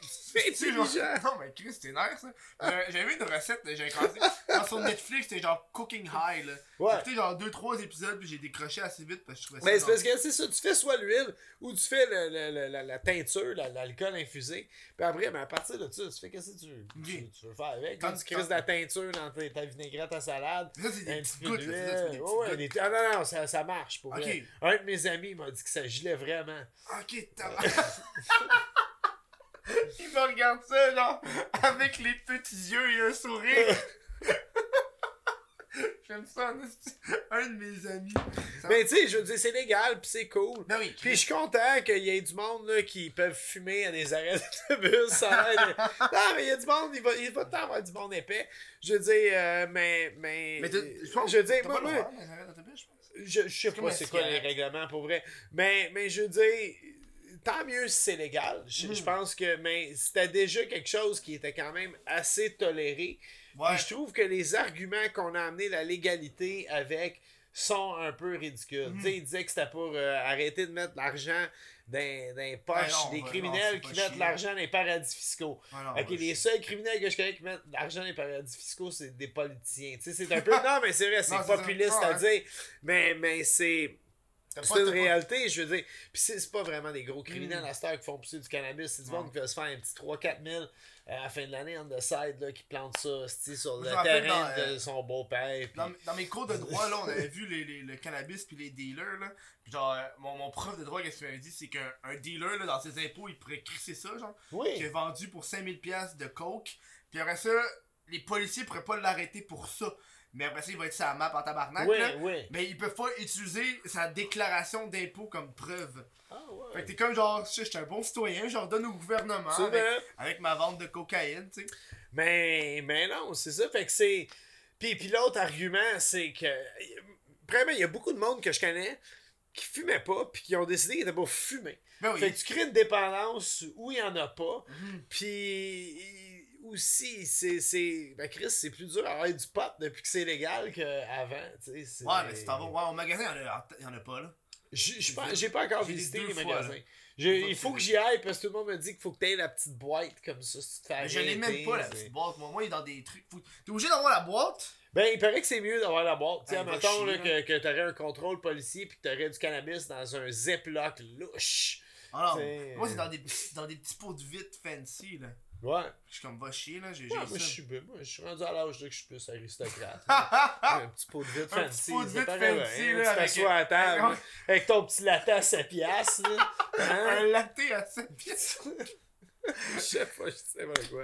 Non, mais Chris, c'était nice, ça. J'avais- vu une recette, commencé. Genre sur Netflix, c'était genre Cooking High, là. Ouais. J'ai écouté genre 2-3 épisodes, puis j'ai décroché assez vite parce que je trouvais ça. Mais c'est parce que c'est ça, tu fais soit l'huile ou tu fais le- le- la, la teinture, la- l'alcool infusé. Puis après, ben, à partir de ça, tu fais qu'est-ce que tu, veux- tu, tu veux faire avec? Quand tu crises de la teinture dans ta, ta vinaigrette à salade. Ça, c'est des Un petites gouttes, Ah non, non, ça, ça marche pour Ok. vrai. Un de mes amis m'a dit que ça gelait vraiment. Ok, t'as. Il me regarde ça, genre, avec les petits yeux et un sourire. J'aime ça, un de mes amis. Ça- Mais tu sais, je veux dire, c'est légal, puis c'est cool. Ben oui, Puis je suis content qu'il y ait du monde là, qui peuvent fumer à des arrêts d'autobus. Non, mais il y a du monde, il va, il va avoir du monde épais. Je veux dire, euh, mais. Mais, Mais je veux dire, moi, pas le droit, je pense. je, sais pas c'est quoi les règlements pour vrai. Mais, mais je veux dire, tant mieux si c'est légal. Je, Mm. je pense que mais c'était déjà quelque chose qui était quand même assez toléré. Ouais. Je trouve que les arguments qu'on a amené la légalité avec sont un peu ridicules. Tu sais, il disait que c'était pour euh, arrêter de mettre l'argent dans, dans les poches Ben non, des ben criminels non, qui mettent l'argent dans les paradis fiscaux. Ah non, les seuls criminels que je connais qui mettent l'argent dans les paradis fiscaux, c'est des politiciens. Tu sais, c'est un peu. Non, mais c'est vrai, c'est populiste à dire. Mais, mais c'est. C'est une réalité, je veux dire. Puis c'est pas vraiment des gros criminels Mm. à cette heure qui font pousser du cannabis. C'est du monde qui veut se faire un petit 3-4 000 euh, à la fin de l'année on the side, là, qui plante ça sur le terrain dans, euh, de son beau-père. Dans, dans mes cours de droit, là, on avait vu les, les- le cannabis puis les dealers, là. Puis genre, euh, mon, mon prof de droit, qu'est-ce qu'il m'avait dit, c'est qu'un un dealer, là, dans ses impôts, il pourrait crisser ça, genre. qui Oui. est vendu pour 5000 pièces de coke. Puis après ça, les policiers pourraient pas l'arrêter pour ça. Mais après ça, il va être sa map en tabarnak, Oui, là. oui. Mais ils peuvent pas utiliser sa déclaration d'impôt comme preuve. Ah, ouais. Fait que t'es comme genre, je suis un bon citoyen, je redonne au gouvernement avec, ma vente de cocaïne, tu sais. Mais, mais non, c'est ça. Fait que c'est. Puis, puis l'autre argument, c'est que. Vraiment, il y a beaucoup de monde que je connais qui fumaient pas, puis qui ont décidé qu'ils étaient pas fumer. Ben oui. Fait que tu crées une dépendance où il y en a pas. Mhm. Puis aussi, c'est. c'est- Ben Chris, c'est plus dur à avoir du pot depuis que c'est légal qu'avant. tu sais, c'est- Ouais, mais si t'en vas ouais, au magasin, il y en en a pas, là. J'ai pas, j'ai pas encore visité les fois, magasins. il faut que j'y aille parce que tout le monde me dit qu'il faut que tu aies la petite boîte comme ça si tu te fais je l'ai même pas, la petite boîte. Moi, moi, il est dans des trucs. Faut- T'es obligé d'avoir la boîte. Ben, il paraît que c'est mieux d'avoir la boîte. Tu sais, Ah, là, chier, que, que t'aurais un contrôle policier puis que t'aurais du cannabis dans un Ziploc louche. Ah non, C'est- moi, c'est dans des, petits- dans des petits pots de vitre fancy, là. Ouais. Je suis comme, va chier, là. J'ai Ouais, moi, je suis, moi, je suis rendu à l'âge que je suis plus aristocrate. Un petit pot de vitre Un fancy. petit pot de paraît fancy, bien, là, Tu avec- t'assois à table avec- ton petit latte à 7 piastres. là. Hein? Un latte à 7 pièces. Je sais pas, je sais pas quoi.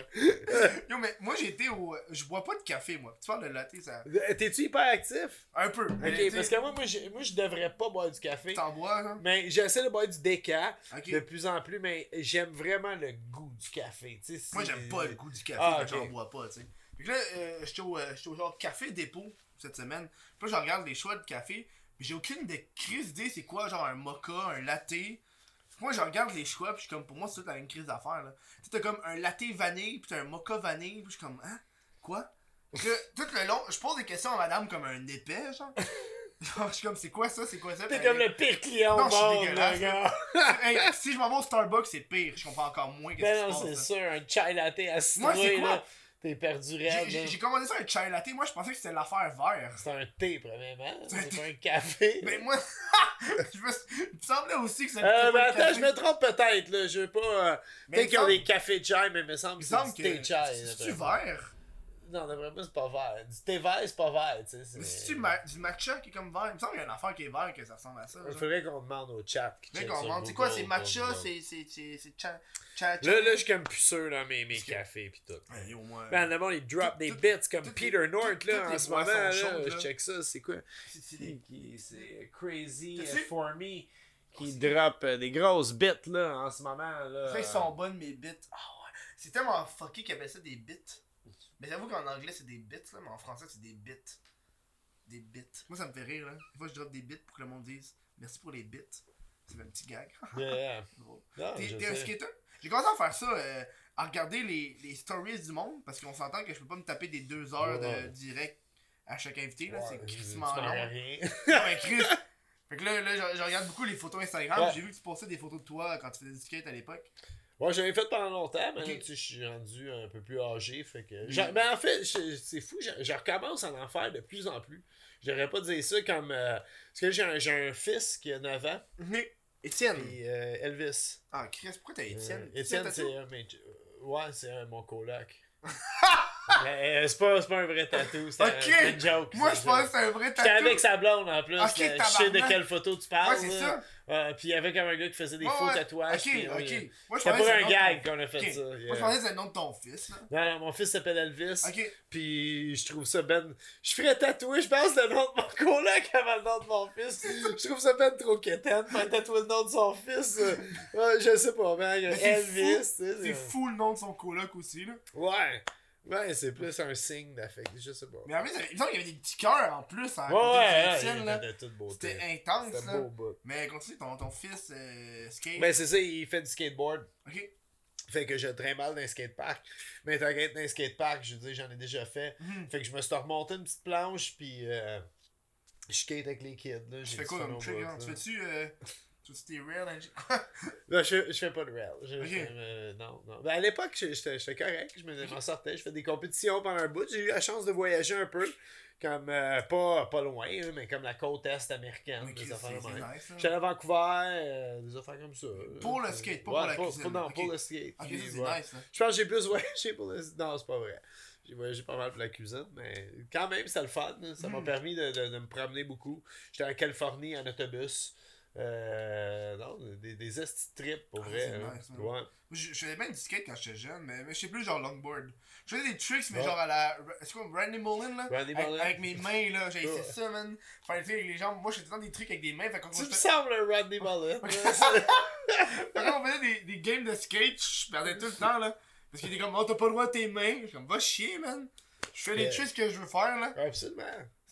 Yo, mais moi, j'ai été au. Je bois pas de café, moi. Tu parles de latte, ça. T'es-tu hyper actif? Un peu. Ok, parce que moi, moi, je, moi, je devrais pas boire du café. T'en bois, genre. Mais j'essaie de boire du déca de plus en plus, mais j'aime vraiment le goût du café. tu sais, Moi, j'aime pas le goût du café Ah, quand j'en bois pas, tu sais. Que là, euh, j'étais au, euh, j'étais au genre café dépôt cette semaine. Puis là, je regarde les choix de café. Puis j'ai aucune de crise d'idée c'est quoi, genre un mocha, un latte. Moi, je regarde les choix, puis je suis comme, pour moi, c'est toute la même crise d'affaires, là. Tu sais, t'as comme un latte vanille, puis t'as un mocha vanille, puis je suis comme, hein? Quoi? Là, tout le long, je pose des questions à madame comme un épais, genre. genre, je suis comme, c'est quoi ça? C'est quoi ça? T'es comme le pire client au Non, je suis monde, dégueulasse, le gars. Hey, si je m'en vais au Starbucks, c'est pire. Je comprends encore moins qu'est-ce Ben non, c'est sûr, un chai latte à Moi, c'est citrouille, quoi? T'es perdu raide, J'ai commandé ça un chai latte. Moi, je pensais que c'était l'affaire vert. C'est un thé, premièrement. C'est C'est pas un café. Mais moi, je me... il me semblait aussi que ça Euh, ben attends, je me trompe peut-être, là. Je veux pas. euh, Mais Peut-être il qu'ils ont des cafés chai, mais il me semble que c'est du thé chai. c'est-tu vraiment. vert? Non, d'après moi, c'est pas vert. Du thé vert, c'est pas vert, tu sais. Mais c'est- c'est-tu ma- du matcha qui est comme vert? Il me semble qu'il y a une affaire qui est vert que ça ressemble à ça. Il faudrait qu'on demande au chat. qu'on demande, c'est quoi, c'est matcha, c'est c'est c'est c'est cha cha cha. Là, là, je suis comme plus sûr dans mes, cafés pis tout. Ouais, yo, moi, Man, le monde, il drop tout- des tout- bits comme Peter North, là, en ce moment, là. chaudes, Je check ça, c'est quoi? c'est- Crazy T'as-tu- for Me qui drop euh, des grosses bits, là, en ce moment, là. Ils sont bonnes, mes bits. Ah. C'est tellement fucké qu'ils appellent ça des bits. Mais j'avoue qu'en anglais, c'est des bits, là, mais en français, c'est des bits. Des bits. Moi, ça me fait rire, là. Des fois, je drop des bits pour que le monde dise merci pour les bits. C'est un petit gag. Yeah. T'es un skater? J'ai commencé à faire ça, euh, à regarder les, les stories du monde, parce qu'on s'entend que je peux pas me taper des deux heures Ouais. de direct à chaque invité, là. Ouais, c'est crissement tu m'en long. rien. Non, mais Chris! Fait que là, là je, je regarde beaucoup les photos Instagram. Ouais. J'ai vu que tu postais des photos de toi quand tu faisais du skate à l'époque. J'en ai fait pendant longtemps, mais Ok. là, tu sais, je suis rendu un peu plus âgé, fait que... Mais en fait, c'est fou, je, recommence à en faire de plus en plus. J'aurais pas dire ça comme... euh, parce que j'ai un, j'ai un fils qui a 9 ans, Étienne. et euh, Elvis. Ah, Chris, pourquoi t'as Étienne? Euh, Tu Étienne, sais, c'est un... euh, Ouais, c'est un mon coloc. Euh, c'est pas, pas un vrai tatou, c'est un, Ok. c'est une joke. Moi, je pense que c'est un vrai J'étais tatou. avec sa blonde en plus. Là, je sais de quelle photo tu Ouais, parles. c'est là. ça. Euh, puis il y avait comme un gars qui faisait des Ouais, faux ouais. tatouages. Ok, puis, ok. oui, Moi, je C'était pas un gag qu'on a fait ça. yeah. Moi, je pensais que c'était le nom de ton fils, là. Non, non, mon fils s'appelle Elvis. Ok. Puis je trouve ça ben. Je ferais tatouer, je pense, le nom de mon coloc avant le nom de mon fils. Je trouve ça ben trop quétaine, faire tatouer le nom de son fils. euh, Ouais, je sais pas, man. Elvis. C'est fou le nom de son coloc aussi, là. Ouais. Ouais, c'est plus un signe d'affect, je sais pas. Mais en plus, il me semble qu'il y avait des petits cœurs en plus en Ouais, côté ouais, ouais. C'était intense, C'était là. beau, beau. Mais continue, ton, ton fils euh, skate. Ben, c'est ça, il fait du skateboard. Ok. Fait que je traîne mal dans un skatepark. Mais être dans un skatepark, je veux dire, j'en ai déjà fait. Mhm. Fait que je me suis remonté une petite planche, puis euh, je skate avec les kids. Là. Tu J'ai fais quoi comme trick, bout, hein? Tu fais-tu. Euh, tu rails, hein? Non, je, fais- je fais pas de rail. Je, euh, non, non. Ben, à l'époque, je- j'étais correct. Je me- m'en sortais. Je fais des compétitions pendant un bout. J'ai eu la chance de voyager un peu. Comme, euh, pas, pas loin, hein, mais comme la côte est américaine. Mais des affaires nice, là. J'étais à Vancouver, euh, des affaires comme ça. Pour le skate, pas ouais, pour la cuisine. non, Ok. pour le skate. Puis, ouais. nice, là. Je pense que j'ai plus voyagé pour le. Non, c'est pas vrai. J'ai voyagé pas mal pour la cuisine, mais quand même, c'était le fun. hein. Ça m'a Mm. permis de, de- de me promener beaucoup. J'étais en Californie en autobus. Euh, non, des, des esti trips pour Ah, vrai. hein. nice. Ouais. Je, je faisais bien du skate quand j'étais jeune, mais, mais je sais plus genre longboard. Je faisais des tricks, mais Ouais. genre à la. C'est quoi, Randy Mullen là? Randy avec, Mullen. avec mes mains là, j'ai essayé ça, man. Faire des trucs avec les jambes. Moi, je faisais dans des trucs avec des mains. Fait quand Tu me sembles un Rodney Mullen. quand on faisait des, des games de skate, je perdais tout le temps là. Parce qu'il était comme, oh, t'as pas le droit de tes mains. Je suis comme, va chier, man. Je fais les Yeah. tricks que je veux faire là. Absolument.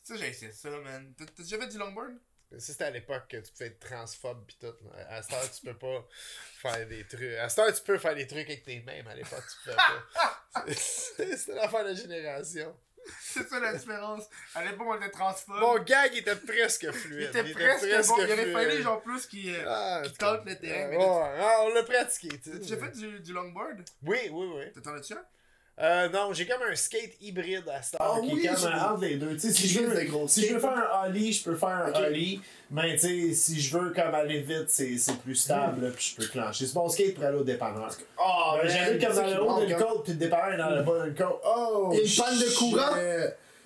Ça, j'ai essayé ça, man. T'as déjà fait du longboard? C'était à l'époque que tu pouvais être transphobe pis tout. là. À cette heure, tu peux pas faire des trucs. À cette heure, tu peux faire des trucs avec tes mains, mais à l'époque, tu pouvais pas. C'était l'affaire de génération. C'est ça la différence. À l'époque, on était transphobe. Mon gag était presque il fluide. était presque bon. Il aurait fluide. fallu genre plus qu'il. euh, Ah, qui c'est tente comme- le terrain, mais ouais, ah, on l'a pratiqué. tu déjà fait du, du longboard Oui, oui, oui. T'attends là-dessus Euh, non, j'ai comme un skate hybride à heure. Ah qui est oui, comme j'ai- un- entre les deux. Tu sais, si, je veux, gros si je veux faire un ollie, je peux faire un ollie. Mais tu sais, si je veux comme aller vite, c'est plus stable, puis je peux clencher. C'est mon skate pour aller au dépanneur. Oh, Ben, J'arrive comme dans le haut d'une côte, puis le dépanneur est dans le bas d'une côte. Oh! Il y a une panne de courant?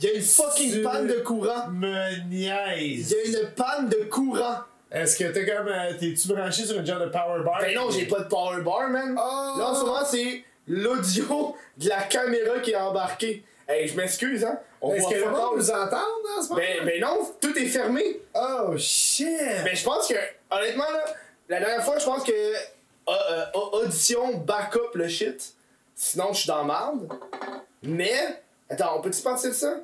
Il y a une fucking panne de courant? Me Il niaise. y a une panne de courant. Est-ce que t'es comme. euh, T'es-tu branché sur une genre de power bar? Ben non, j'ai pas de power bar, man. Oh! Là, en ce moment, c'est l'audio de la caméra qui est embarquée. Hey, je m'excuse, hein. On Est-ce que le pas monde nous entend en ce moment? Ben, ben non, tout est fermé. Oh shit! Mais je pense que, honnêtement, là, la dernière fois, je pense que euh, euh, audition backup le shit. Sinon, je suis dans marde. Mais, attends, on peut-tu penser de ça?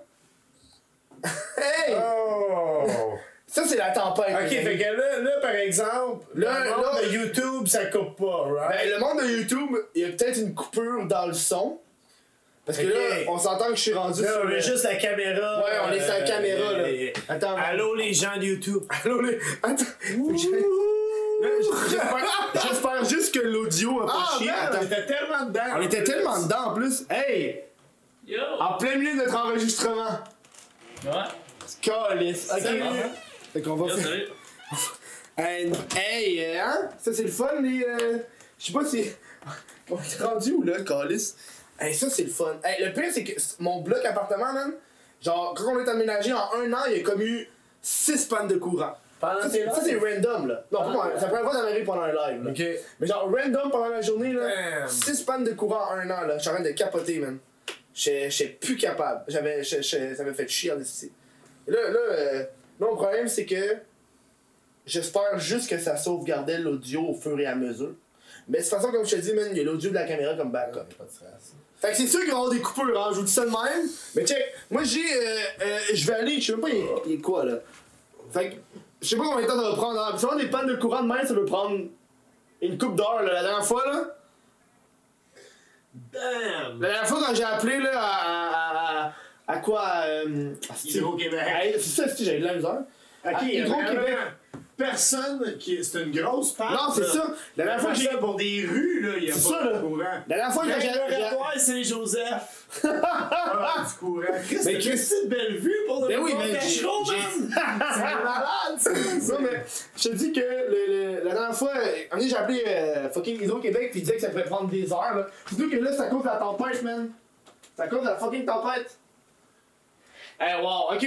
hey! Oh! Ça, c'est la tempête. Ok, fait que là, là par exemple, Là, le monde là- de YouTube, ça coupe pas, right? Ben, le monde de YouTube, il y a peut-être une coupure dans le son. Parce que là, on s'entend que je suis rendu Là, sur on le- est juste la caméra. Ouais, on est sur la euh, caméra, là. euh, Attends. Allô les gens de YouTube. Allô, les... Attends. J'espère juste que l'audio a pas Ah, Attends. on était tellement dedans. On était tellement dedans en plus. Hey! Yo! En plein milieu de notre enregistrement. Ouais? Calice. Ok. Fait qu'on va Yo, faire. salut! Hey, hey, euh, hein? Ça, c'est le fun, les. euh, Je sais pas si. On est rendu où, là, Calice? Hey, ça, c'est le fun. Hey, le pire, c'est que mon bloc appartement, man, genre, quand on est aménagé en un an, il y a comme eu 6 pannes de courant. Pendant Ça, c'est ça, c'est random, là. Non, pas moi, c'est la première fois que ça m'arrive pendant un live, là. Ok. Mais genre, random pendant la journée, là, Damn. 6 pannes de courant en un an, là. Je suis en train de capoter, man. J'étais plus capable. J'avais, j'étais- ça m'a fait chier en. Et Là, là, euh, là, mon problème, c'est que j'espère juste que ça sauvegardait l'audio au fur et à mesure. Mais de toute façon, comme je te dis, man, il y a l'audio de la caméra comme backup. Pas de stress. Fait que c'est sûr qu'il va y avoir des coupures, hein, je vous dis ça de même. Mais check, moi j'ai. Euh, euh, je vais aller, je sais même pas il est, quoi là? Fait que je sais pas combien de temps ça va prendre. Hein. Souvent des pannes de courant de même, ça peut prendre une coupe d'heure là. La dernière fois là. Damn! La dernière fois quand j'ai appelé là à. à, à, à quoi euh, Hydro-Québec. Hey, C'est ça, si j'avais de la misère. Ok, À Hydro-Québec. Personne qui. C'est une grosse panne. Non, c'est ça. La dernière fois que j'ai. pour des rues, là, il y a pas ça, de là. courant. La dernière fois que j'ai. Le Saint-Joseph. ah, du courant. Mais t'as Chris- Christy de belle vue pour le Ben oui, mais j'ai-! C'est malade, ça! Non, mais je te dis que le, le- la dernière fois, un moment donné, j'ai appelé euh, fucking Hydro-Québec puis il disait que ça pourrait prendre des heures. Là. Surtout que là, c'est à cause de la tempête, man. C'est à cause de la fucking tempête. Eh, wow, ok.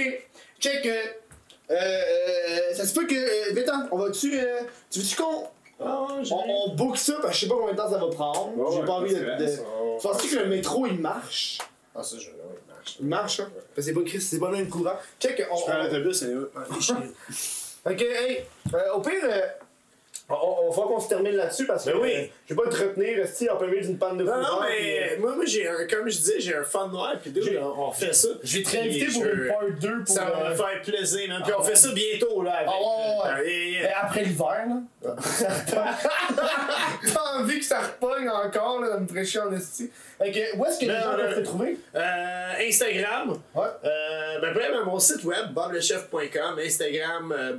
Check. Euh, euh, euh, ça se peut que. Euh, Bétan, on va-tu. Euh, tu veux-tu qu'on. Ah, On, on book ça parce que je sais pas combien de temps ça va prendre. J'ai ouais, pas envie de. de... stress, on- Penses-tu que le métro il marche? Ah, ça, je. Ouais, il marche. Il marche, hein? Parce que c'est pas Chris, c'est pas le même courant. Check, on. Je prends l'autobus et. Ok, hey, euh, au pire, euh, on, on va qu'on se termine là-dessus parce que Ben oui. euh, je vais pas te retenir si en plein milieu d'une panne de Non, non, puis, mais euh, moi, moi j'ai un, comme je disais, j'ai un fan noir, puis J'ai- on, on fait ça. je vais te réinviter pour une part 2 pour. Ça va euh, me faire plaisir, man. Puis Ah on fait ouais. ça bientôt, là. Avec, Ah ouais, ouais, euh, euh, après l'hiver, là. T'as envie que ça repogne encore, là, de me prêcher en esti. Fait que, où est-ce que les Non, gens peuvent te trouver? Euh, Instagram. Ouais. Euh, ben, mon site web, boblechef.com. Instagram, euh,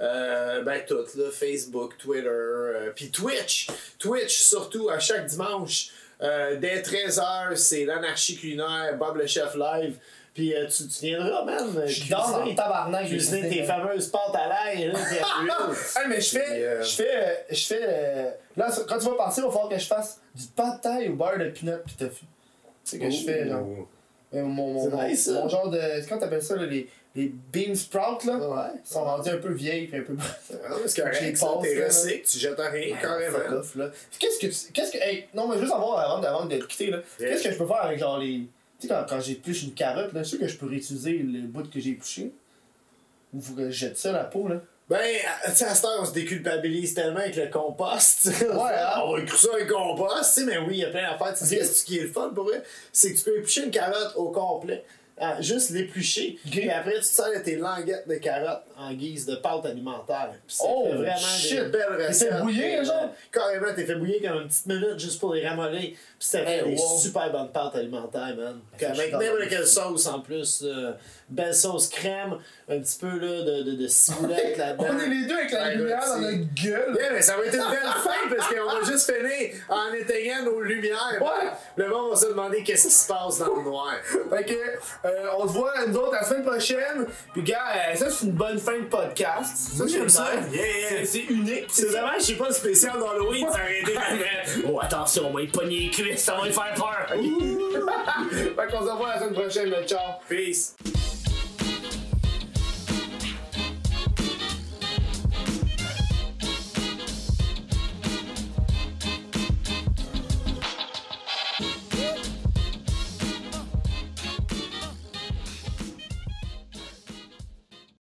Euh, ben, tout, là. Facebook, Twitter. euh, Puis Twitch. Twitch, surtout, à chaque dimanche. euh, dès 13h, c'est l'anarchie culinaire, Bob le Chef live. Puis euh, tu, tu viendras, man. Je suis dans le tabarnak. Cuisiner tes fameuses pâtes à l'ail, à. Hey, mais je fais, euh, je fais, euh, je fais, là, quand tu vas partir, il va falloir que je fasse du pâte taille au beurre de peanut pis tofu. C'est ce que je fais, genre. Mon, mon, mon, nice, mon genre de, comment t'appelles ça, là, les, les bean sprouts, là, Ouais. sont rendus un peu vieilles pis un peu... J'ai ça, passé, t'es là. recycle, tu jettes rien, carrément. Qu'est-ce que tu, qu'est-ce que, hey, non, mais juste avant, avant, de- avant de te quitter, là, Yeah. qu'est-ce que je peux faire avec, genre, les, tu sais, quand, quand j'épluche une carotte, là, je sais que je peux réutiliser le bout que j'ai épluché. Ou faut que je jette ça, la peau, là. Ben, tu sais, à cette heure, on se déculpabilise tellement avec le compost. Ouais, hein? On va écrire ça un compost, tu sais, mais oui, il y a plein d'affaires. Tu sais, qu'est-ce qui est le fun pour vrai? C'est que tu peux éplucher une carotte au complet. Juste l'éplucher. Puis après, tu de tes languettes de carottes en guise de pâte alimentaire. Puis Oh, vraiment shit. des recettes. fait bouillir, Puis, genre? euh, Carrément, t'es fait bouillir comme une petite minute juste pour les ramollir. Puis ça fait Hey, des super bonnes pâtes alimentaires, man. suis Avec n'importe le- quelle sauce en plus. euh, belle sauce crème, un petit peu là, de, de, de ciboulette là-dedans. On est les deux avec la lumière dans notre gueule. Yeah, mais ça va être une belle fin parce qu'on va juste finir en éteignant nos lumières. Ouais. Le monde va se demander qu'est-ce qui se passe dans le noir. Fait que, euh, on se voit nous autres la semaine prochaine. Puis, gars, euh, ça, c'est une bonne fin de podcast. Ça, j'aime ça. Yeah, yeah. C'est- unique. C'est dommage, j'ai pas le spécial d'Halloween pour arrêter après. Oh, attention, on va être pogné les cuisses, ça va lui faire peur. fait qu'on se revoit la semaine prochaine, ciao. Peace.